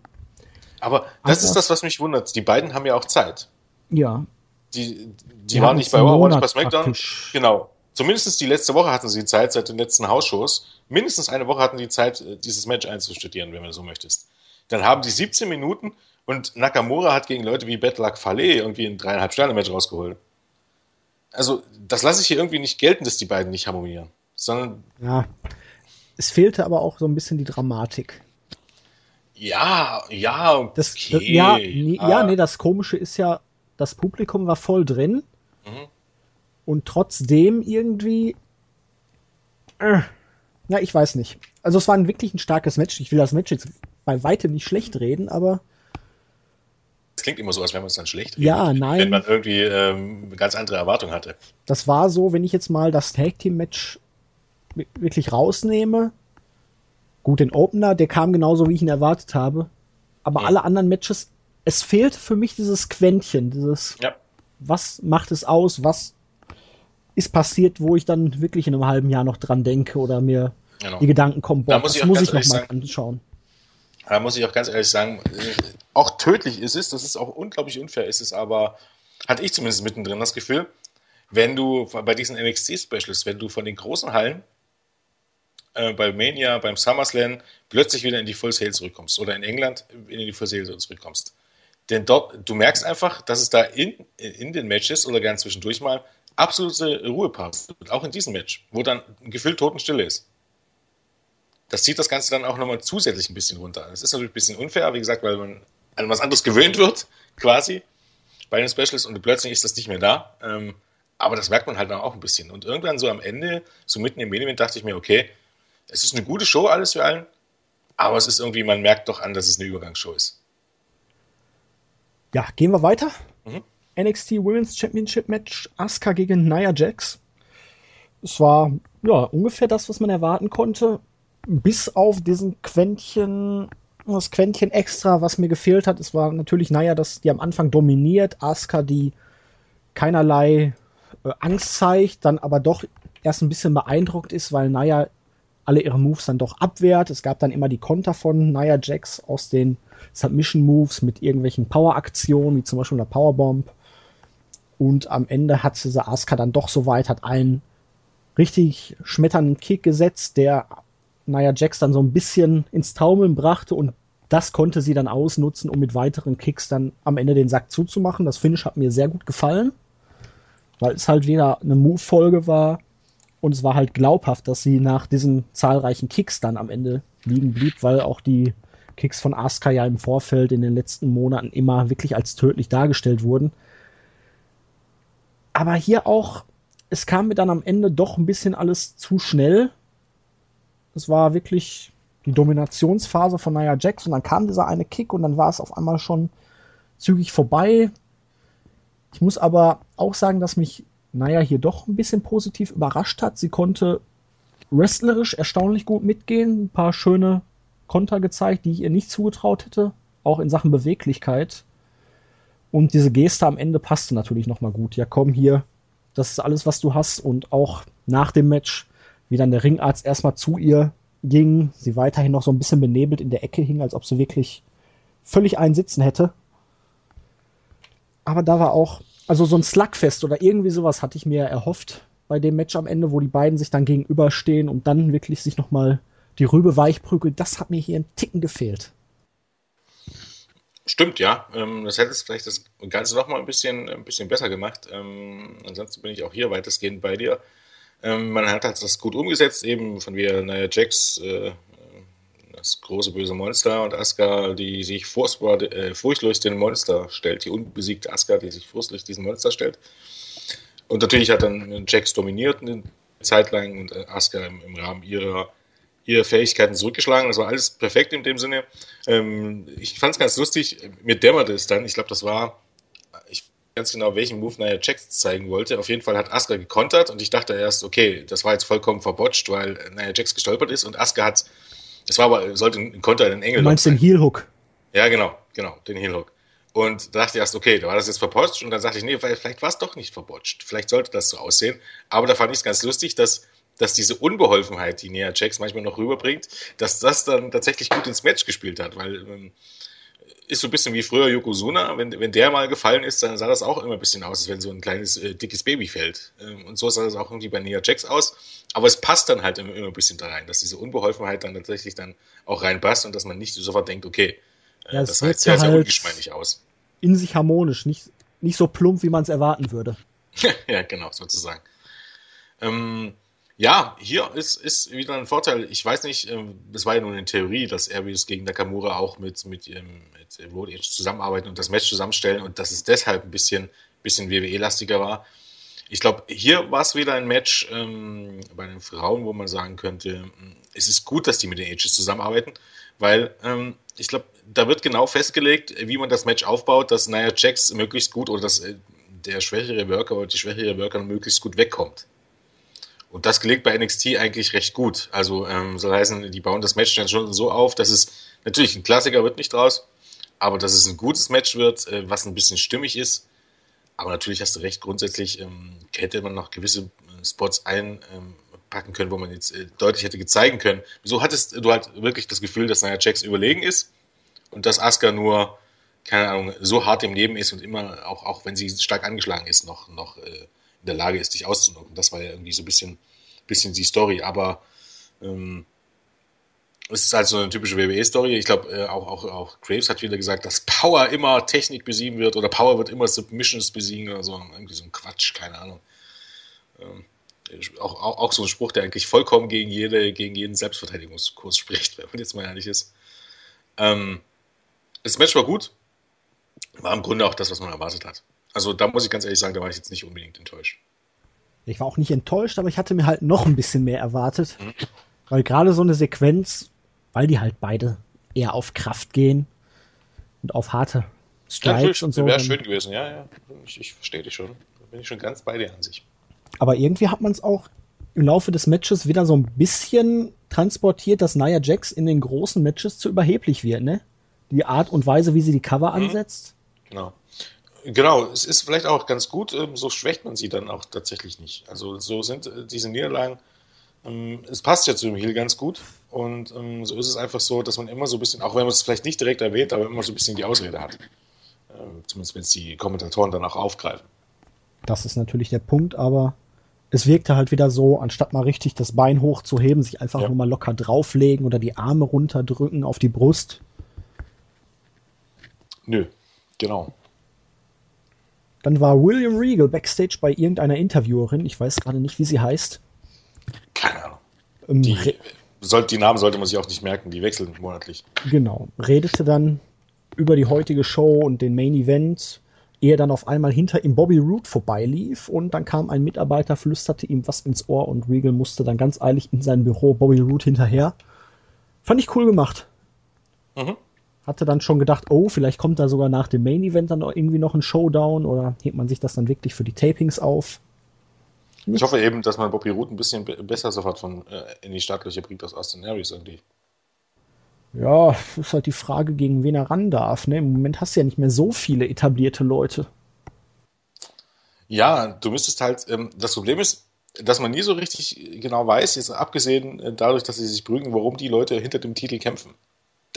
Aber das ist das, was mich wundert. Die beiden haben ja auch Zeit. Ja. Die, die, die waren nicht bei Raw, nicht bei SmackDown. Genau. Zumindest die letzte Woche hatten sie Zeit seit den letzten Hausshows. Mindestens eine Woche hatten die Zeit, dieses Match einzustudieren, wenn man so möchtest. Dann haben die 17 Minuten und Nakamura hat gegen Leute wie Betlak Fale irgendwie ein dreieinhalb Sterne-Match rausgeholt. Also, das lasse ich hier irgendwie nicht gelten, dass die beiden nicht harmonieren. Sondern. Ja. Es fehlte aber auch so ein bisschen die Dramatik. Ja, ja, okay. Das, das, ja, nee, ah. ja, nee, das Komische ist ja, das Publikum war voll drin. Mhm. Und trotzdem irgendwie. Äh, ja, ich weiß nicht. Also, es war ein wirklich ein starkes Match. Ich will das Match jetzt bei weitem nicht schlecht reden, aber es klingt immer so, als wäre man es dann schlecht reden, ja, nein. wenn man irgendwie ähm, ganz andere Erwartungen hatte. Das war so, wenn ich jetzt mal das Tag Team Match wirklich rausnehme. Gut, den Opener, der kam genauso, wie ich ihn erwartet habe. Aber ja. alle anderen Matches, es fehlt für mich dieses Quäntchen, dieses, ja. was macht es aus, was ist passiert, wo ich dann wirklich in einem halben Jahr noch dran denke oder mir genau. die Gedanken kommen, boah, da muss das muss ich noch mal anschauen. Da muss ich auch ganz ehrlich sagen, auch tödlich ist es, das ist auch unglaublich unfair ist es, aber hatte ich zumindest mittendrin das Gefühl, wenn du bei diesen NXT-Specials, wenn du von den großen Hallen äh, bei Mania, beim SummerSlam plötzlich wieder in die Full Sale zurückkommst oder in England in die Full Sale zurückkommst. Denn dort, du merkst einfach, dass es da in, in den Matches oder ganz zwischendurch mal absolute Ruhepause auch in diesem Match, wo dann gefühlt Totenstille ist das zieht das Ganze dann auch nochmal zusätzlich ein bisschen runter. Das ist natürlich ein bisschen unfair, wie gesagt, weil man an was anderes gewöhnt wird, quasi, bei den Specials und plötzlich ist das nicht mehr da. Ähm, aber das merkt man halt auch ein bisschen. Und irgendwann so am Ende, so mitten im Medien, dachte ich mir, okay, es ist eine gute Show, alles für allen, aber es ist irgendwie, man merkt doch an, dass es eine Übergangsshow ist. Ja, gehen wir weiter. Mhm. NXT Women's Championship Match, Asuka gegen Nia Jax. Es war ja ungefähr das, was man erwarten konnte bis auf diesen Quäntchen, das Quäntchen extra, was mir gefehlt hat, es war natürlich, naja, dass die am Anfang dominiert, Asuka, die keinerlei äh, Angst zeigt, dann aber doch erst ein bisschen beeindruckt ist, weil Naya alle ihre Moves dann doch abwehrt. Es gab dann immer die Konter von Naya Jax aus den Submission Moves mit irgendwelchen Power-Aktionen, wie zum Beispiel der Powerbomb. Und am Ende hat diese Asuka dann doch soweit, hat einen richtig schmetternden Kick gesetzt, der Nia Jax dann so ein bisschen ins Taumeln brachte und das konnte sie dann ausnutzen, um mit weiteren Kicks dann am Ende den Sack zuzumachen. Das Finish hat mir sehr gut gefallen, weil es halt wieder eine Move-Folge war und es war halt glaubhaft, dass sie nach diesen zahlreichen Kicks dann am Ende liegen blieb, weil auch die Kicks von Asuka ja im Vorfeld in den letzten Monaten immer wirklich als tödlich dargestellt wurden. Aber hier auch, es kam mir dann am Ende doch ein bisschen alles zu schnell es war wirklich die Dominationsphase von Nia und dann kam dieser eine Kick und dann war es auf einmal schon zügig vorbei. Ich muss aber auch sagen, dass mich Nia hier doch ein bisschen positiv überrascht hat. Sie konnte wrestlerisch erstaunlich gut mitgehen, ein paar schöne Konter gezeigt, die ich ihr nicht zugetraut hätte, auch in Sachen Beweglichkeit. Und diese Geste am Ende passte natürlich nochmal gut. Ja, komm hier, das ist alles, was du hast. Und auch nach dem Match wie dann der Ringarzt erstmal zu ihr ging, sie weiterhin noch so ein bisschen benebelt in der Ecke hing, als ob sie wirklich völlig einen Sitzen hätte. Aber da war auch, also so ein Slugfest oder irgendwie sowas hatte ich mir erhofft bei dem Match am Ende, wo die beiden sich dann gegenüberstehen und dann wirklich sich nochmal die Rübe weichprügelt. Das hat mir hier einen Ticken gefehlt. Stimmt, ja. Ähm, das hätte es vielleicht das Ganze noch mal ein bisschen, ein bisschen besser gemacht. Ähm, ansonsten bin ich auch hier weitestgehend bei dir. Ähm, man hat halt das gut umgesetzt, eben von wie naja, Jax, äh, das große böse Monster und Asuka, die sich äh, furchtlos den Monster stellt, die unbesiegte Asuka, die sich furchtlos diesen Monster stellt. Und natürlich hat dann Jax dominiert eine Zeit lang und äh, Asuka im Rahmen ihrer ihre Fähigkeiten zurückgeschlagen. Das war alles perfekt in dem Sinne. Ähm, ich fand es ganz lustig. Mir dämmerte es dann. Ich glaube, das war, ich weiß ganz genau, welchen Move Nia Jax zeigen wollte. Auf jeden Fall hat Asuka gekontert und ich dachte erst, okay, das war jetzt vollkommen verbotscht, weil Nia Jax gestolpert ist und Asuka hat, das war aber, sollte ein Konter in den Engel. Du meinst den Heel Hook? Ja, genau, genau, den Heel Hook. Und da dachte ich erst, okay, da war das jetzt verbotscht und dann sagte ich, nee, vielleicht war es doch nicht verbotscht. Vielleicht sollte das so aussehen. Aber da fand ich es ganz lustig, dass dass diese Unbeholfenheit, die Nia Jax manchmal noch rüberbringt, dass das dann tatsächlich gut ins Match gespielt hat, weil ähm, ist so ein bisschen wie früher Yokozuna, wenn, wenn der mal gefallen ist, dann sah das auch immer ein bisschen aus, als wenn so ein kleines, äh, dickes Baby fällt. Ähm, und so sah das auch irgendwie bei Nia Jax aus. Aber es passt dann halt immer, immer ein bisschen da rein, dass diese Unbeholfenheit dann tatsächlich dann auch reinpasst und dass man nicht sofort denkt, okay, äh, ja, das sah jetzt sehr, sehr halt ungeschmeidig aus. In sich harmonisch, nicht, nicht so plump, wie man es erwarten würde. [LAUGHS] ja, genau, sozusagen. Ähm, ja, hier ist, ist wieder ein Vorteil. Ich weiß nicht, ähm, es war ja nur eine Theorie, dass Aries gegen Nakamura auch mit, mit, mit Road Edge zusammenarbeiten und das Match zusammenstellen und dass es deshalb ein bisschen, bisschen WWE-lastiger war. Ich glaube, hier war es wieder ein Match ähm, bei den Frauen, wo man sagen könnte, hm, es ist gut, dass die mit den Ages zusammenarbeiten, weil ähm, ich glaube, da wird genau festgelegt, wie man das Match aufbaut, dass Nia Jax möglichst gut oder dass äh, der schwächere Worker oder die schwächere Worker möglichst gut wegkommt. Und das gelingt bei NXT eigentlich recht gut. Also ähm, soll heißen, die bauen das Match dann schon so auf, dass es natürlich ein Klassiker wird nicht draus, aber dass es ein gutes Match wird, äh, was ein bisschen stimmig ist. Aber natürlich hast du recht, grundsätzlich ähm, hätte man noch gewisse äh, Spots einpacken können, wo man jetzt äh, deutlich hätte zeigen können. Wieso hattest du halt wirklich das Gefühl, dass Nia Jax überlegen ist und dass Asuka nur, keine Ahnung, so hart im Leben ist und immer, auch, auch wenn sie stark angeschlagen ist, noch, noch äh, in der Lage ist, dich auszunocken. Das war ja irgendwie so ein bisschen, bisschen die Story. Aber ähm, es ist halt so eine typische WWE-Story. Ich glaube, äh, auch, auch, auch Graves hat wieder gesagt, dass Power immer Technik besiegen wird oder Power wird immer Submissions besiegen oder so. Irgendwie so ein Quatsch, keine Ahnung. Ähm, auch, auch, auch so ein Spruch, der eigentlich vollkommen gegen, jede, gegen jeden Selbstverteidigungskurs spricht, wenn man jetzt mal ehrlich ist. Ähm, das Match war gut. War im Grunde auch das, was man erwartet hat. Also da muss ich ganz ehrlich sagen, da war ich jetzt nicht unbedingt enttäuscht. Ich war auch nicht enttäuscht, aber ich hatte mir halt noch ein bisschen mehr erwartet. Mhm. Weil gerade so eine Sequenz, weil die halt beide eher auf Kraft gehen und auf harte Strikes ja, und so. Wäre schön gewesen, ja, ja. Ich, ich verstehe dich schon. Da bin ich schon ganz bei dir an sich. Aber irgendwie hat man es auch im Laufe des Matches wieder so ein bisschen transportiert, dass Nia Jax in den großen Matches zu überheblich wird, ne? Die Art und Weise, wie sie die Cover mhm. ansetzt. Genau. Genau, es ist vielleicht auch ganz gut, ähm, so schwächt man sie dann auch tatsächlich nicht. Also so sind äh, diese Niederlagen, ähm, es passt ja zu dem Heal ganz gut und ähm, so ist es einfach so, dass man immer so ein bisschen, auch wenn man es vielleicht nicht direkt erwähnt, aber immer so ein bisschen die Ausrede hat. Zumindest wenn es die Kommentatoren dann auch aufgreifen. Das ist natürlich der Punkt, aber es wirkte halt wieder so, anstatt mal richtig das Bein hochzuheben, sich einfach ja. nur mal locker drauflegen oder die Arme runterdrücken auf die Brust. Nö, genau. Dann war William Regal backstage bei irgendeiner Interviewerin. Ich weiß gerade nicht, wie sie heißt. Keine Ahnung. Ähm, die, soll, die Namen sollte man sich auch nicht merken, die wechseln monatlich. Genau. Redete dann über die heutige Show und den Main Event, ehe dann auf einmal hinter ihm Bobby Roode vorbeilief und dann kam ein Mitarbeiter, flüsterte ihm was ins Ohr und Regal musste dann ganz eilig in sein Büro Bobby Roode hinterher. Fand ich cool gemacht. Mhm hatte dann schon gedacht, oh, vielleicht kommt da sogar nach dem Main Event dann irgendwie noch ein Showdown oder hebt man sich das dann wirklich für die Tapings auf? Ich hoffe eben, dass man Bobby Root ein bisschen besser sofort von äh, in die Startlöcher bringt aus Austin Aries irgendwie. Ja, ist halt die Frage, gegen wen er ran darf. Ne? Im Moment hast du ja nicht mehr so viele etablierte Leute. Ja, du müsstest halt, ähm, das Problem ist, dass man nie so richtig genau weiß, jetzt abgesehen äh, dadurch, dass sie sich prügeln, warum die Leute hinter dem Titel kämpfen.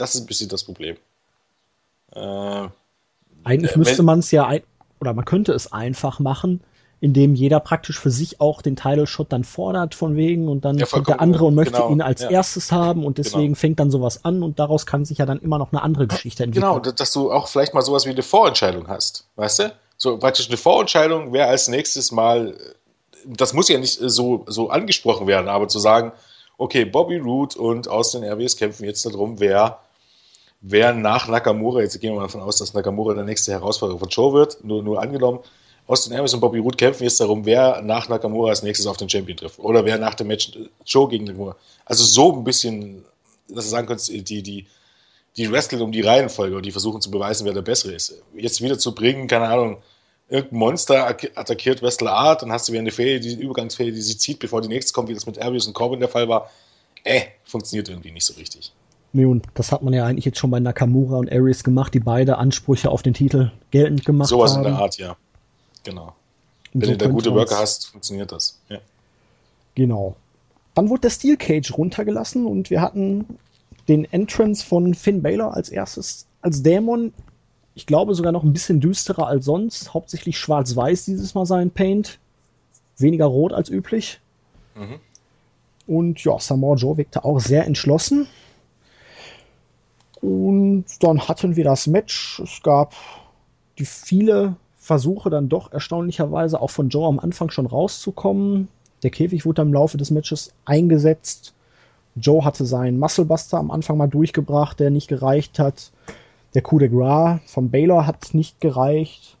Das ist ein bisschen das Problem. Äh, Eigentlich äh, müsste man es ja, ein, oder man könnte es einfach machen, indem jeder praktisch für sich auch den Title Shot dann fordert von wegen und dann ja, kommt der andere und möchte genau, ihn als ja. erstes haben und deswegen genau. fängt dann sowas an und daraus kann sich ja dann immer noch eine andere Geschichte entwickeln. Genau, dass du auch vielleicht mal sowas wie eine Vorentscheidung hast, weißt du? So praktisch eine Vorentscheidung, wer als nächstes mal, das muss ja nicht so, so angesprochen werden, aber zu sagen, okay, Bobby Root und Austin Airways kämpfen jetzt darum, wer wer nach Nakamura, jetzt gehen wir mal davon aus, dass Nakamura der nächste Herausforderer von Joe wird, nur, nur angenommen, Austin Aries und Bobby Roode kämpfen jetzt darum, wer nach Nakamura als nächstes auf den Champion trifft. Oder wer nach dem Match Joe gegen Nakamura. Also so ein bisschen, dass du sagen könntest, die, die, die wresteln um die Reihenfolge und die versuchen zu beweisen, wer der Bessere ist. Jetzt wieder zu bringen, keine Ahnung, irgendein Monster attackiert Wrestler Art, dann hast du wieder eine Fähigkeit, die Übergangsfähigkeit, die sie zieht, bevor die nächste kommt, wie das mit Arius und Corbin der Fall war. Äh, funktioniert irgendwie nicht so richtig. Nee, und das hat man ja eigentlich jetzt schon bei Nakamura und Aries gemacht, die beide Ansprüche auf den Titel geltend gemacht Sowas haben. Sowas in der Art, ja. Genau. Wenn so du da gute Worker hast, funktioniert das. Ja. Genau. Dann wurde der Steel Cage runtergelassen und wir hatten den Entrance von Finn Balor als erstes als Dämon. Ich glaube sogar noch ein bisschen düsterer als sonst. Hauptsächlich schwarz-weiß dieses Mal sein Paint. Weniger rot als üblich. Mhm. Und ja, Samoa Joe wirkte auch sehr entschlossen. Und dann hatten wir das Match. Es gab die viele Versuche dann doch erstaunlicherweise auch von Joe am Anfang schon rauszukommen. Der Käfig wurde im Laufe des Matches eingesetzt. Joe hatte seinen Musclebuster am Anfang mal durchgebracht, der nicht gereicht hat. Der Coup de Gras von Baylor hat nicht gereicht.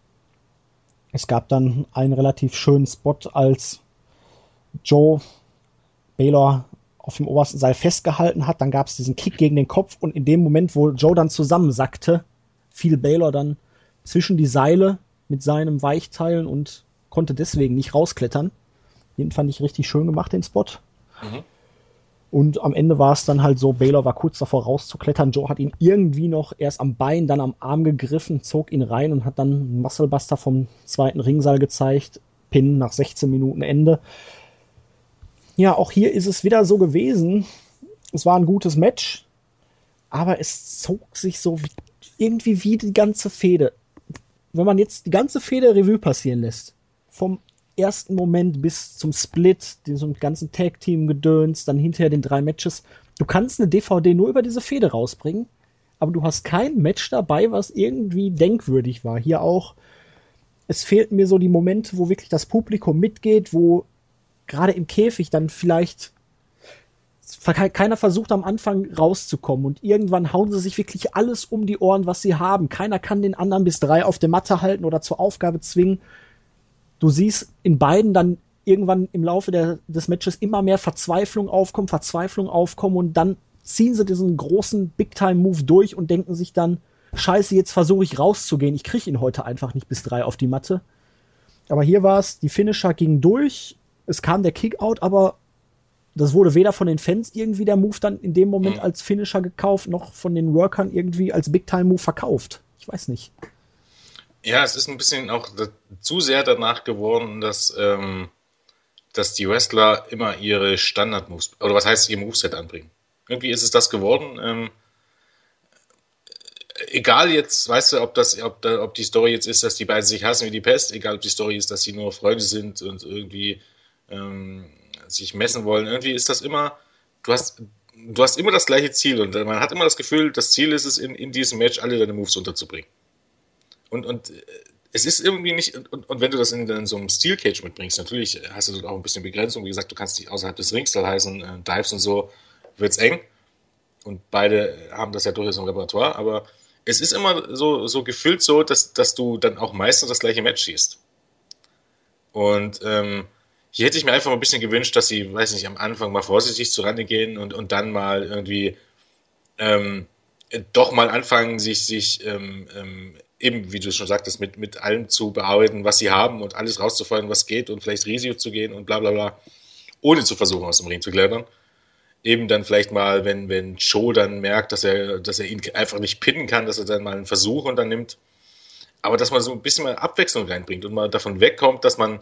Es gab dann einen relativ schönen Spot, als Joe Baylor auf dem obersten Seil festgehalten hat. Dann gab es diesen Kick gegen den Kopf und in dem Moment, wo Joe dann zusammensackte, fiel Baylor dann zwischen die Seile mit seinem Weichteilen und konnte deswegen nicht rausklettern. Den fand ich richtig schön gemacht, den Spot. Mhm. Und am Ende war es dann halt so, Baylor war kurz davor rauszuklettern. Joe hat ihn irgendwie noch erst am Bein, dann am Arm gegriffen, zog ihn rein und hat dann Musclebuster vom zweiten Ringsaal gezeigt. Pin nach 16 Minuten Ende. Ja, auch hier ist es wieder so gewesen. Es war ein gutes Match, aber es zog sich so irgendwie wie die ganze Fehde wenn man jetzt die ganze Feder Revue passieren lässt, vom ersten Moment bis zum Split, diesem ganzen Tag-Team-Gedöns, dann hinterher den drei Matches, du kannst eine DVD nur über diese Fehde rausbringen, aber du hast kein Match dabei, was irgendwie denkwürdig war. Hier auch, es fehlten mir so die Momente, wo wirklich das Publikum mitgeht, wo gerade im Käfig dann vielleicht keiner versucht am Anfang rauszukommen und irgendwann hauen sie sich wirklich alles um die Ohren, was sie haben. Keiner kann den anderen bis drei auf der Matte halten oder zur Aufgabe zwingen. Du siehst in beiden dann irgendwann im Laufe der, des Matches immer mehr Verzweiflung aufkommen, Verzweiflung aufkommen und dann ziehen sie diesen großen Big-Time-Move durch und denken sich dann, scheiße, jetzt versuche ich rauszugehen. Ich kriege ihn heute einfach nicht bis drei auf die Matte. Aber hier war es, die Finisher gingen durch, es kam der Kickout, aber das wurde weder von den Fans irgendwie der Move dann in dem Moment mhm. als Finisher gekauft, noch von den Workern irgendwie als Big-Time-Move verkauft. Ich weiß nicht. Ja, es ist ein bisschen auch zu sehr danach geworden, dass, ähm, dass die Wrestler immer ihre Standard-Moves, oder was heißt ihr Moveset anbringen. Irgendwie ist es das geworden. Ähm, egal jetzt, weißt du, ob das, ob, da, ob die Story jetzt ist, dass die beiden sich hassen wie die Pest, egal ob die Story ist, dass sie nur Freunde sind und irgendwie ähm, sich messen wollen. Irgendwie ist das immer, du hast, du hast immer das gleiche Ziel und man hat immer das Gefühl, das Ziel ist es, in, in diesem Match alle deine Moves unterzubringen. Und, und äh, es ist irgendwie nicht, und, und wenn du das in, in so einem Steel Cage mitbringst, natürlich hast du auch ein bisschen Begrenzung. Wie gesagt, du kannst dich außerhalb des Rings da heißen, äh, Dives und so, wird's eng. Und beide haben das ja durchaus im Repertoire, aber es ist immer so, so gefühlt so, dass, dass du dann auch meistens das gleiche Match siehst. Und ähm, hier hätte ich mir einfach mal ein bisschen gewünscht, dass sie, weiß nicht, am Anfang mal vorsichtig zu Rande gehen und, und dann mal irgendwie ähm, doch mal anfangen, sich, sich ähm, ähm, eben, wie du schon sagtest, mit, mit allem zu bearbeiten, was sie haben und alles rauszufallen, was geht und vielleicht Risiko zu gehen und bla bla bla, ohne zu versuchen, aus dem Ring zu klettern. Eben dann vielleicht mal, wenn, wenn Joe dann merkt, dass er, dass er ihn einfach nicht pinnen kann, dass er dann mal einen Versuch unternimmt. Aber dass man so ein bisschen mal Abwechslung reinbringt und mal davon wegkommt, dass man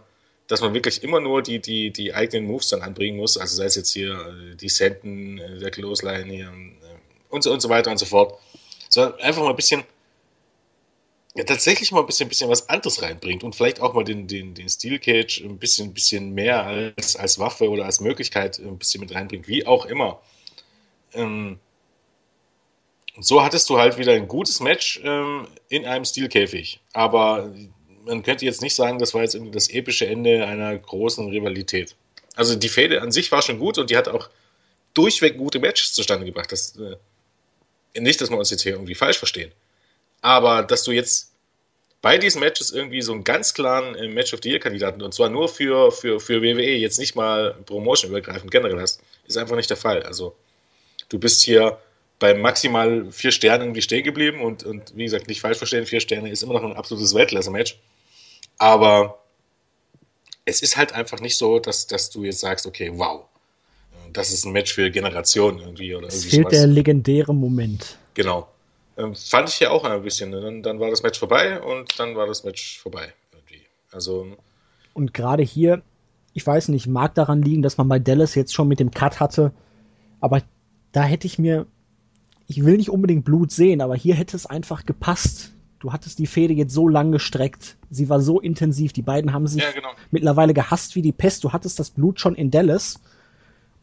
dass man wirklich immer nur die, die, die eigenen Moves dann anbringen muss. Also sei es jetzt hier äh, die Senden, äh, der Clothesline hier äh, und so, und so weiter und so fort. Sondern einfach mal ein bisschen, ja, tatsächlich mal ein bisschen, bisschen was anderes reinbringt und vielleicht auch mal den, den, den Steel Cage ein bisschen, bisschen mehr als, als Waffe oder als Möglichkeit ein bisschen mit reinbringt, wie auch immer. Ähm, und so hattest du halt wieder ein gutes Match ähm, in einem Stilkäfig. Aber man könnte jetzt nicht sagen, das war jetzt irgendwie das epische Ende einer großen Rivalität. Also die Fehde an sich war schon gut und die hat auch durchweg gute Matches zustande gebracht. Das, äh, nicht, dass wir uns jetzt hier irgendwie falsch verstehen. Aber dass du jetzt bei diesen Matches irgendwie so einen ganz klaren äh, Match of the Year-Kandidaten und zwar nur für, für, für WWE, jetzt nicht mal Promotion-übergreifend generell hast, ist einfach nicht der Fall. Also du bist hier bei maximal vier Sternen irgendwie stehen geblieben und, und wie gesagt, nicht falsch verstehen, vier Sterne ist immer noch ein absolutes Weltklasse-Match. Aber es ist halt einfach nicht so, dass, dass du jetzt sagst, okay, wow, das ist ein Match für Generationen irgendwie oder es irgendwie fehlt sowas. der legendäre Moment. Genau. Ähm, fand ich ja auch ein bisschen. Dann, dann war das Match vorbei und dann war das Match vorbei. Irgendwie. Also. Und gerade hier, ich weiß nicht, mag daran liegen, dass man bei Dallas jetzt schon mit dem Cut hatte, aber da hätte ich mir, ich will nicht unbedingt Blut sehen, aber hier hätte es einfach gepasst du hattest die Fehde jetzt so lang gestreckt. Sie war so intensiv. Die beiden haben sich ja, genau. mittlerweile gehasst wie die Pest. Du hattest das Blut schon in Dallas.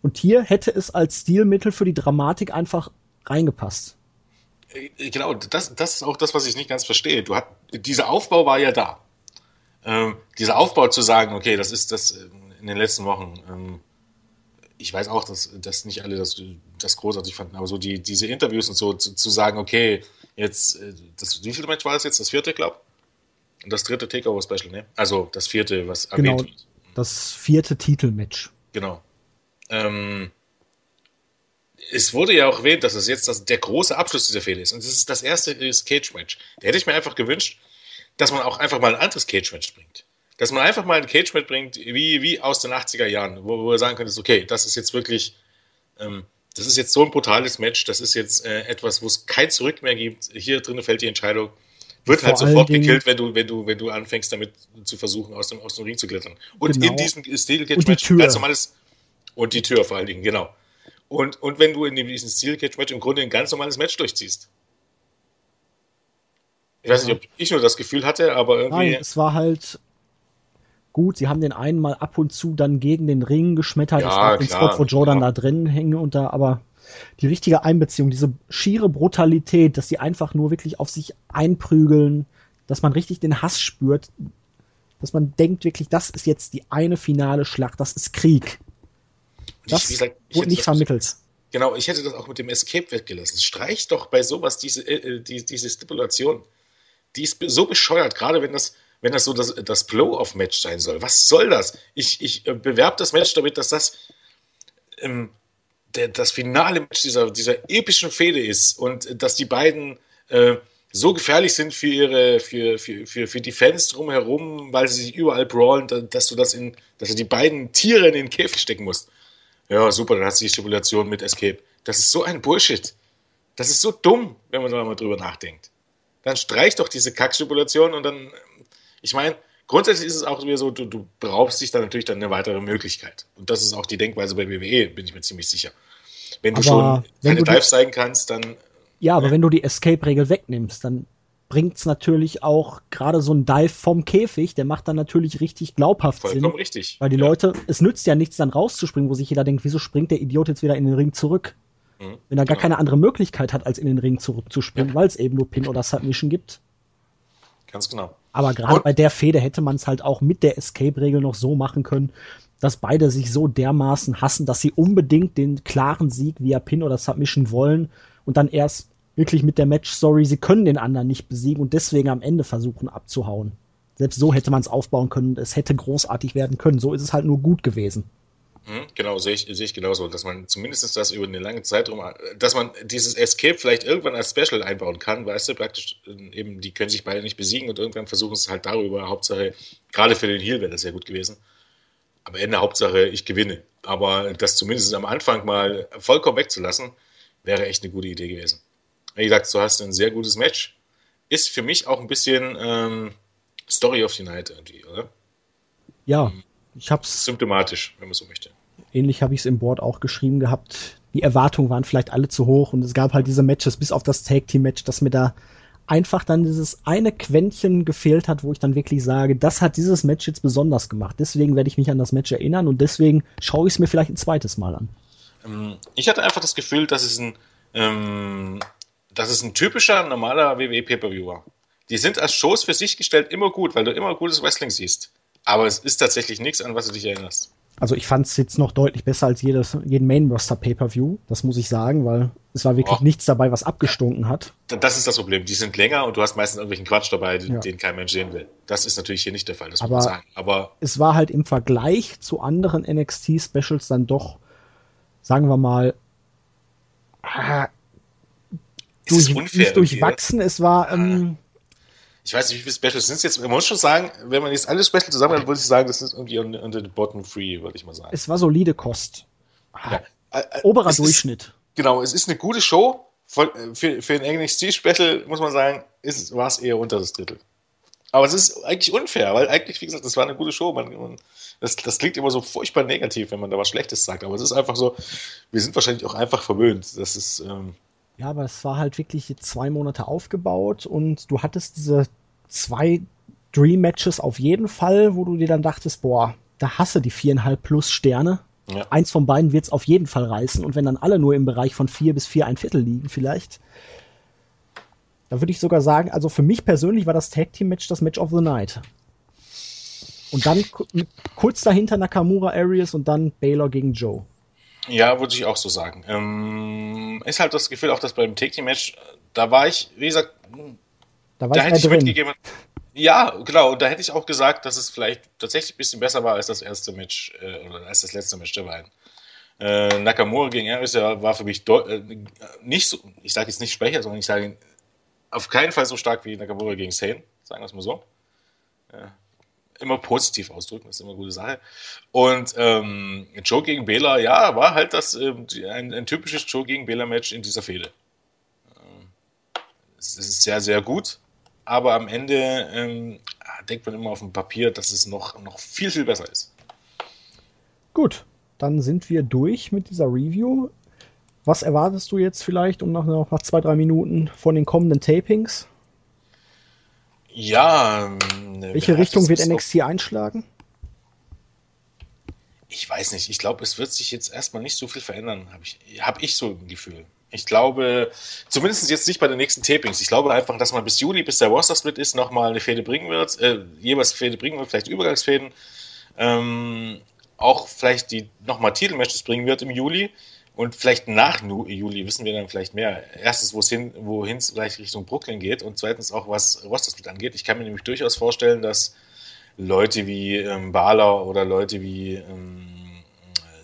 Und hier hätte es als Stilmittel für die Dramatik einfach reingepasst. Äh, genau, das, das ist auch das, was ich nicht ganz verstehe. Du hat, dieser Aufbau war ja da. Ähm, dieser Aufbau zu sagen, okay, das ist das äh, in den letzten Wochen. Ähm, ich weiß auch, dass, dass nicht alle das, das großartig fanden, aber so die, diese Interviews und so zu, zu sagen, okay, jetzt, äh, das, wie viele Match war das jetzt? Das vierte, glaube Und das dritte Takeover Special, ne? Also das vierte, was genau, erwähnt wird. Das vierte Titelmatch. Genau. Ähm, es wurde ja auch erwähnt, dass es jetzt das, der große Abschluss dieser Fehde ist. Und das ist das erste Cage-Match. Da hätte ich mir einfach gewünscht, dass man auch einfach mal ein anderes Cage-Match bringt. Dass man einfach mal ein Cage-Match bringt, wie, wie aus den 80er Jahren, wo, wo du sagen könntest, okay, das ist jetzt wirklich ähm, das ist jetzt so ein brutales Match, das ist jetzt äh, etwas, wo es kein Zurück mehr gibt. Hier drinnen fällt die Entscheidung. Wird halt Vor halt sofort gekillt, wenn du, wenn du, wenn du anfängst, damit zu versuchen, aus dem, aus dem Ring zu klettern. Und genau. in diesem Steel Cage Match ganz normales, und die Tür vor allen Dingen, genau. Und, und wenn du in diesem Steel Cage Match im Grunde ein ganz normales Match durchziehst. Ich weiß nicht, ob ich nur das Gefühl hatte, aber irgendwie. Nein, es war halt gut. Sie haben den einen mal ab und zu dann gegen den Ring geschmettert. Ja, es gab den Spot, wo Jordan klar. da drin hänge und da, aber die richtige Einbeziehung, diese schiere Brutalität, dass sie einfach nur wirklich auf sich einprügeln, dass man richtig den Hass spürt, dass man denkt wirklich, das ist jetzt die eine finale Schlacht, das ist Krieg. Das ich, gesagt, wurde nicht vermittelt. Genau, ich hätte das auch mit dem Escape weggelassen. Streich doch bei sowas diese, äh, äh die, diese Stipulation. Die ist so bescheuert, gerade wenn das wenn das so das, das Blow-off-Match sein soll. Was soll das? Ich, ich äh, bewerbe das Match damit, dass das ähm, der, das finale Match dieser, dieser epischen Fehde ist und äh, dass die beiden äh, so gefährlich sind für ihre, für, für, für, für die Fans drumherum, weil sie sich überall brawlen, dass du das in, dass du die beiden Tiere in den Käfig stecken musst. Ja, super, dann hast du die Stipulation mit Escape. Das ist so ein Bullshit. Das ist so dumm, wenn man da mal drüber nachdenkt. Dann streich doch diese Kackstipulation und dann ich meine, grundsätzlich ist es auch wieder so, du, du brauchst dich dann natürlich dann eine weitere Möglichkeit. Und das ist auch die Denkweise bei WWE, bin ich mir ziemlich sicher. Wenn du aber schon keine Dives zeigen kannst, dann. Ja, aber ja. wenn du die Escape-Regel wegnimmst, dann bringt es natürlich auch gerade so ein Dive vom Käfig, der macht dann natürlich richtig glaubhaft Vollkommen Sinn. richtig. Weil die ja. Leute, es nützt ja nichts dann rauszuspringen, wo sich jeder denkt, wieso springt der Idiot jetzt wieder in den Ring zurück? Mhm, wenn er gar genau. keine andere Möglichkeit hat, als in den Ring zurückzuspringen, ja. weil es eben nur Pin oder Submission gibt. Ganz genau. Aber gerade bei der Fehde hätte man es halt auch mit der Escape-Regel noch so machen können, dass beide sich so dermaßen hassen, dass sie unbedingt den klaren Sieg via Pin oder Submission wollen und dann erst wirklich mit der Match-Story, sie können den anderen nicht besiegen und deswegen am Ende versuchen abzuhauen. Selbst so hätte man es aufbauen können, es hätte großartig werden können. So ist es halt nur gut gewesen. Mhm, genau, sehe ich, sehe ich genauso, dass man zumindest das über eine lange Zeit rum, dass man dieses Escape vielleicht irgendwann als Special einbauen kann, weißt du, praktisch ähm, eben, die können sich beide nicht besiegen und irgendwann versuchen es halt darüber, Hauptsache, gerade für den Heal wäre das sehr gut gewesen. Am Ende Hauptsache, ich gewinne. Aber das zumindest am Anfang mal vollkommen wegzulassen, wäre echt eine gute Idee gewesen. Wie gesagt, du hast ein sehr gutes Match. Ist für mich auch ein bisschen ähm, Story of the Night irgendwie, oder? Ja, Ich hab's symptomatisch, wenn man so möchte. Ähnlich habe ich es im Board auch geschrieben gehabt. Die Erwartungen waren vielleicht alle zu hoch und es gab halt diese Matches bis auf das Tag Team Match, dass mir da einfach dann dieses eine Quäntchen gefehlt hat, wo ich dann wirklich sage, das hat dieses Match jetzt besonders gemacht. Deswegen werde ich mich an das Match erinnern und deswegen schaue ich es mir vielleicht ein zweites Mal an. Ähm, ich hatte einfach das Gefühl, dass es ein, ähm, dass es ein typischer, normaler WWE Pay-Per-View war. Die sind als Shows für sich gestellt immer gut, weil du immer gutes Wrestling siehst. Aber es ist tatsächlich nichts, an was du dich erinnerst. Also ich fand es jetzt noch deutlich besser als jedes, jeden Main-Roster-Pay-Per-View, das muss ich sagen, weil es war wirklich oh. nichts dabei, was abgestunken hat. Das ist das Problem. Die sind länger und du hast meistens irgendwelchen Quatsch dabei, den, ja. den kein Mensch sehen will. Das ist natürlich hier nicht der Fall, das Aber muss man sagen. Aber es war halt im Vergleich zu anderen NXT-Specials dann doch, sagen wir mal, ah, durch, nicht durchwachsen. Es war ähm, ich weiß nicht, wie viele Specials sind es jetzt. Man muss schon sagen, wenn man jetzt alle Specials zusammen hat, würde ich sagen, das ist irgendwie unter the bottom free, würde ich mal sagen. Es war solide Kost. Ja. Äh, äh, Oberer Durchschnitt. Ist, genau, es ist eine gute Show. Für, für, für ein NXT-Special muss man sagen, war es eher unter das Drittel. Aber es ist eigentlich unfair, weil eigentlich, wie gesagt, das war eine gute Show. Man, man, das, das klingt immer so furchtbar negativ, wenn man da was Schlechtes sagt. Aber es ist einfach so, wir sind wahrscheinlich auch einfach verwöhnt. Das ist, ähm, ja, aber es war halt wirklich zwei Monate aufgebaut und du hattest diese zwei Dream Matches auf jeden Fall, wo du dir dann dachtest, boah, da hasse die viereinhalb plus Sterne. Ja. Eins von beiden wird's auf jeden Fall reißen und wenn dann alle nur im Bereich von vier bis vier ein Viertel liegen vielleicht, da würde ich sogar sagen, also für mich persönlich war das Tag Team Match das Match of the Night. Und dann kurz dahinter Nakamura Arias und dann Baylor gegen Joe. Ja, würde ich auch so sagen. Ähm, ist halt das Gefühl auch, dass beim Take Team Match, da war ich, wie gesagt, da, da hätte ich drin. mitgegeben. Ja, genau. Und da hätte ich auch gesagt, dass es vielleicht tatsächlich ein bisschen besser war als das erste Match äh, oder als das letzte Match der beiden. Äh, Nakamura gegen Aris war für mich äh, nicht so, ich sage jetzt nicht schwächer, sondern ich sage auf keinen Fall so stark wie Nakamura gegen Sane, sagen wir es mal so. Äh, immer positiv ausdrücken, das ist immer eine gute Sache. Und ähm, Joe gegen Bela, ja, war halt das äh, ein, ein, typisches Joe gegen Bela Match in dieser Fehde. Äh, es ist sehr, sehr gut, aber am Ende ähm, denkt man immer auf dem Papier, dass es noch, noch viel, viel besser ist. Gut, dann sind wir durch mit dieser Review. Was erwartest du jetzt vielleicht und nach, nach zwei, drei Minuten von den kommenden Tapings? Ja. Ähm, Welche Richtung wird NXT einschlagen? Ich weiß nicht. Ich glaube, es wird sich jetzt erstmal nicht so viel verändern, habe ich, hab ich so ein Gefühl. Ich glaube, zumindest jetzt nicht bei den nächsten Tapings. Ich glaube einfach, dass man bis Juli, bis der Roster-Split ist, nochmal eine Fäde bringen wird, äh, jeweils Fäde bringen wird, vielleicht Übergangsfäden. Ähm, auch vielleicht die nochmal Titelmatches bringen wird im Juli. Und vielleicht nach Juli wissen wir dann vielleicht mehr. Erstens, wohin es vielleicht Richtung Brooklyn geht und zweitens auch, was Rostersplit angeht. Ich kann mir nämlich durchaus vorstellen, dass Leute wie ähm, Baler oder Leute wie, ähm,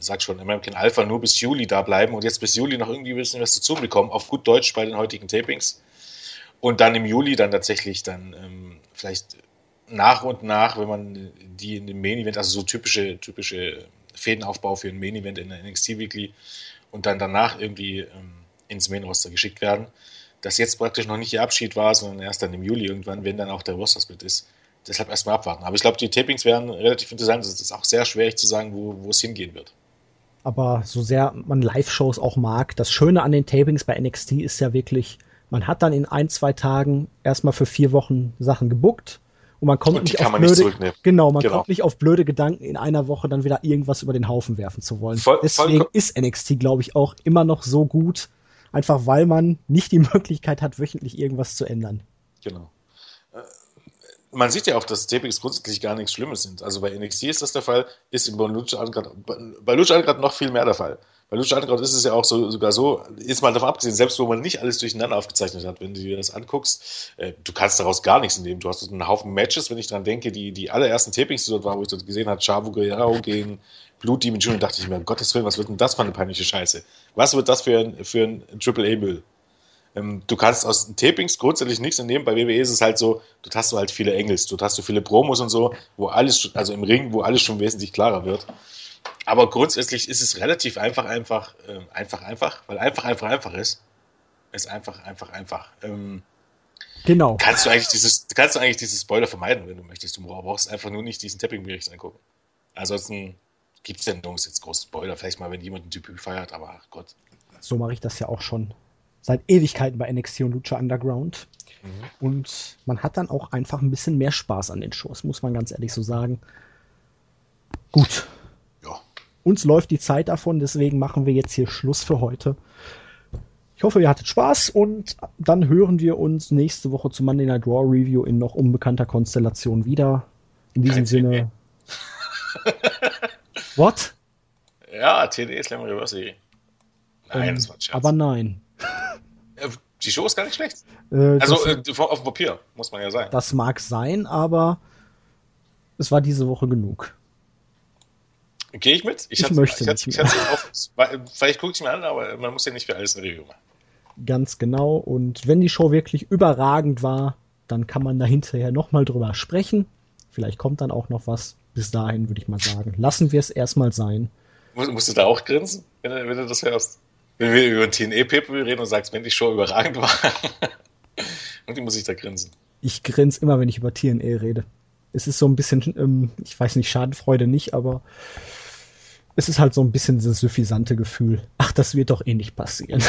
sag schon, American Alpha nur bis Juli da bleiben und jetzt bis Juli noch irgendwie ein bisschen was dazu bekommen, auf gut Deutsch bei den heutigen Tapings. Und dann im Juli dann tatsächlich dann ähm, vielleicht nach und nach, wenn man die in dem Main Event, also so typische, typische Fädenaufbau für ein Main Event in der NXT Weekly, und dann danach irgendwie ähm, ins Main-Roster geschickt werden. Das jetzt praktisch noch nicht ihr Abschied war, sondern erst dann im Juli irgendwann, wenn dann auch der Roster-Split ist. Deshalb erstmal abwarten. Aber ich glaube, die Tapings werden relativ interessant. Es ist auch sehr schwierig zu sagen, wo, wo es hingehen wird. Aber so sehr man Live-Shows auch mag, das Schöne an den Tapings bei NXT ist ja wirklich, man hat dann in ein, zwei Tagen erstmal für vier Wochen Sachen gebuckt und man kommt und nicht auf blöde, nicht genau, man genau. kommt nicht auf blöde Gedanken, in einer Woche dann wieder irgendwas über den Haufen werfen zu wollen. Voll, Deswegen ist NXT, glaube ich, auch immer noch so gut, einfach weil man nicht die [LAUGHS] Möglichkeit hat, wöchentlich irgendwas zu ändern. Genau. Man sieht ja auch, dass Tapings grundsätzlich gar nichts Schlimmes sind. Also bei NXT ist das der Fall, ist in Lucha bei Lucha gerade noch viel mehr der Fall. Bei Lucha Underground ist es ja auch so, sogar so, ist mal davon abgesehen, selbst wo man nicht alles durcheinander aufgezeichnet hat, wenn du dir das anguckst, äh, du kannst daraus gar nichts nehmen. Du hast einen Haufen Matches, wenn ich dran denke, die, die allerersten Tapings, die dort waren, wo ich dort gesehen habe, Chavo Guerrero gegen Blut Demon Jr., dachte ich mir, um Gottes Willen, was wird denn das für eine peinliche Scheiße? Was wird das für ein, für ein Triple-A-Müll? Ähm, du kannst aus den Tapings grundsätzlich nichts entnehmen. Bei WWE ist es halt so, du hast du halt viele Engels, du hast du viele Promos und so, wo alles, also im Ring, wo alles schon wesentlich klarer wird. Aber grundsätzlich ist es relativ einfach, einfach, äh, einfach, einfach, weil einfach, einfach, einfach ist. Ist einfach, einfach, einfach. Ähm, genau. Kannst du eigentlich dieses, kannst du eigentlich diese Spoiler vermeiden, wenn du möchtest. Du brauchst einfach nur nicht diesen Tapping-Bericht angucken. Ansonsten gibt es denn Jungs jetzt große Spoiler, vielleicht mal, wenn jemand ein Typ feiert, aber ach Gott. So mache ich das ja auch schon seit Ewigkeiten bei NXT und Lucha Underground. Mhm. Und man hat dann auch einfach ein bisschen mehr Spaß an den Shows, muss man ganz ehrlich so sagen. Gut. Ja. Uns läuft die Zeit davon, deswegen machen wir jetzt hier Schluss für heute. Ich hoffe, ihr hattet Spaß und dann hören wir uns nächste Woche zum Monday Night Raw Review in noch unbekannter Konstellation wieder. In diesem Kein Sinne. What? Ja, TD Slam Reverse. Nein, ähm, das war ein Scherz. Aber nein. Die Show ist gar nicht schlecht. Äh, also äh, auf dem Papier, muss man ja sagen. Das mag sein, aber es war diese Woche genug. Gehe ich mit? Ich, ich möchte ich nicht. Ich auf, vielleicht gucke ich mir an, aber man muss ja nicht für alles ein Review machen. Ganz genau. Und wenn die Show wirklich überragend war, dann kann man da hinterher nochmal drüber sprechen. Vielleicht kommt dann auch noch was. Bis dahin würde ich mal sagen, lassen wir es erstmal sein. Musst du da auch grinsen, wenn wenn du das hörst? Wenn wir über tne paper reden und sagst, wenn die Show überragend war. [LAUGHS] und die muss ich da grinsen. Ich grinse immer, wenn ich über TNE rede. Es ist so ein bisschen, ähm, ich weiß nicht, Schadenfreude nicht, aber es ist halt so ein bisschen das suffisante Gefühl. Ach, das wird doch eh nicht passieren.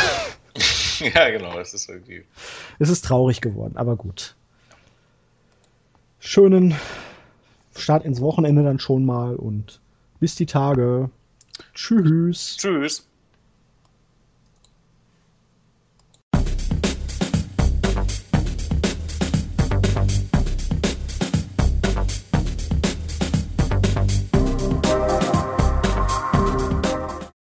[LAUGHS] ja, genau, es ist irgendwie. Es ist traurig geworden, aber gut. Schönen Start ins Wochenende dann schon mal und bis die Tage. Tschüss. Tschüss.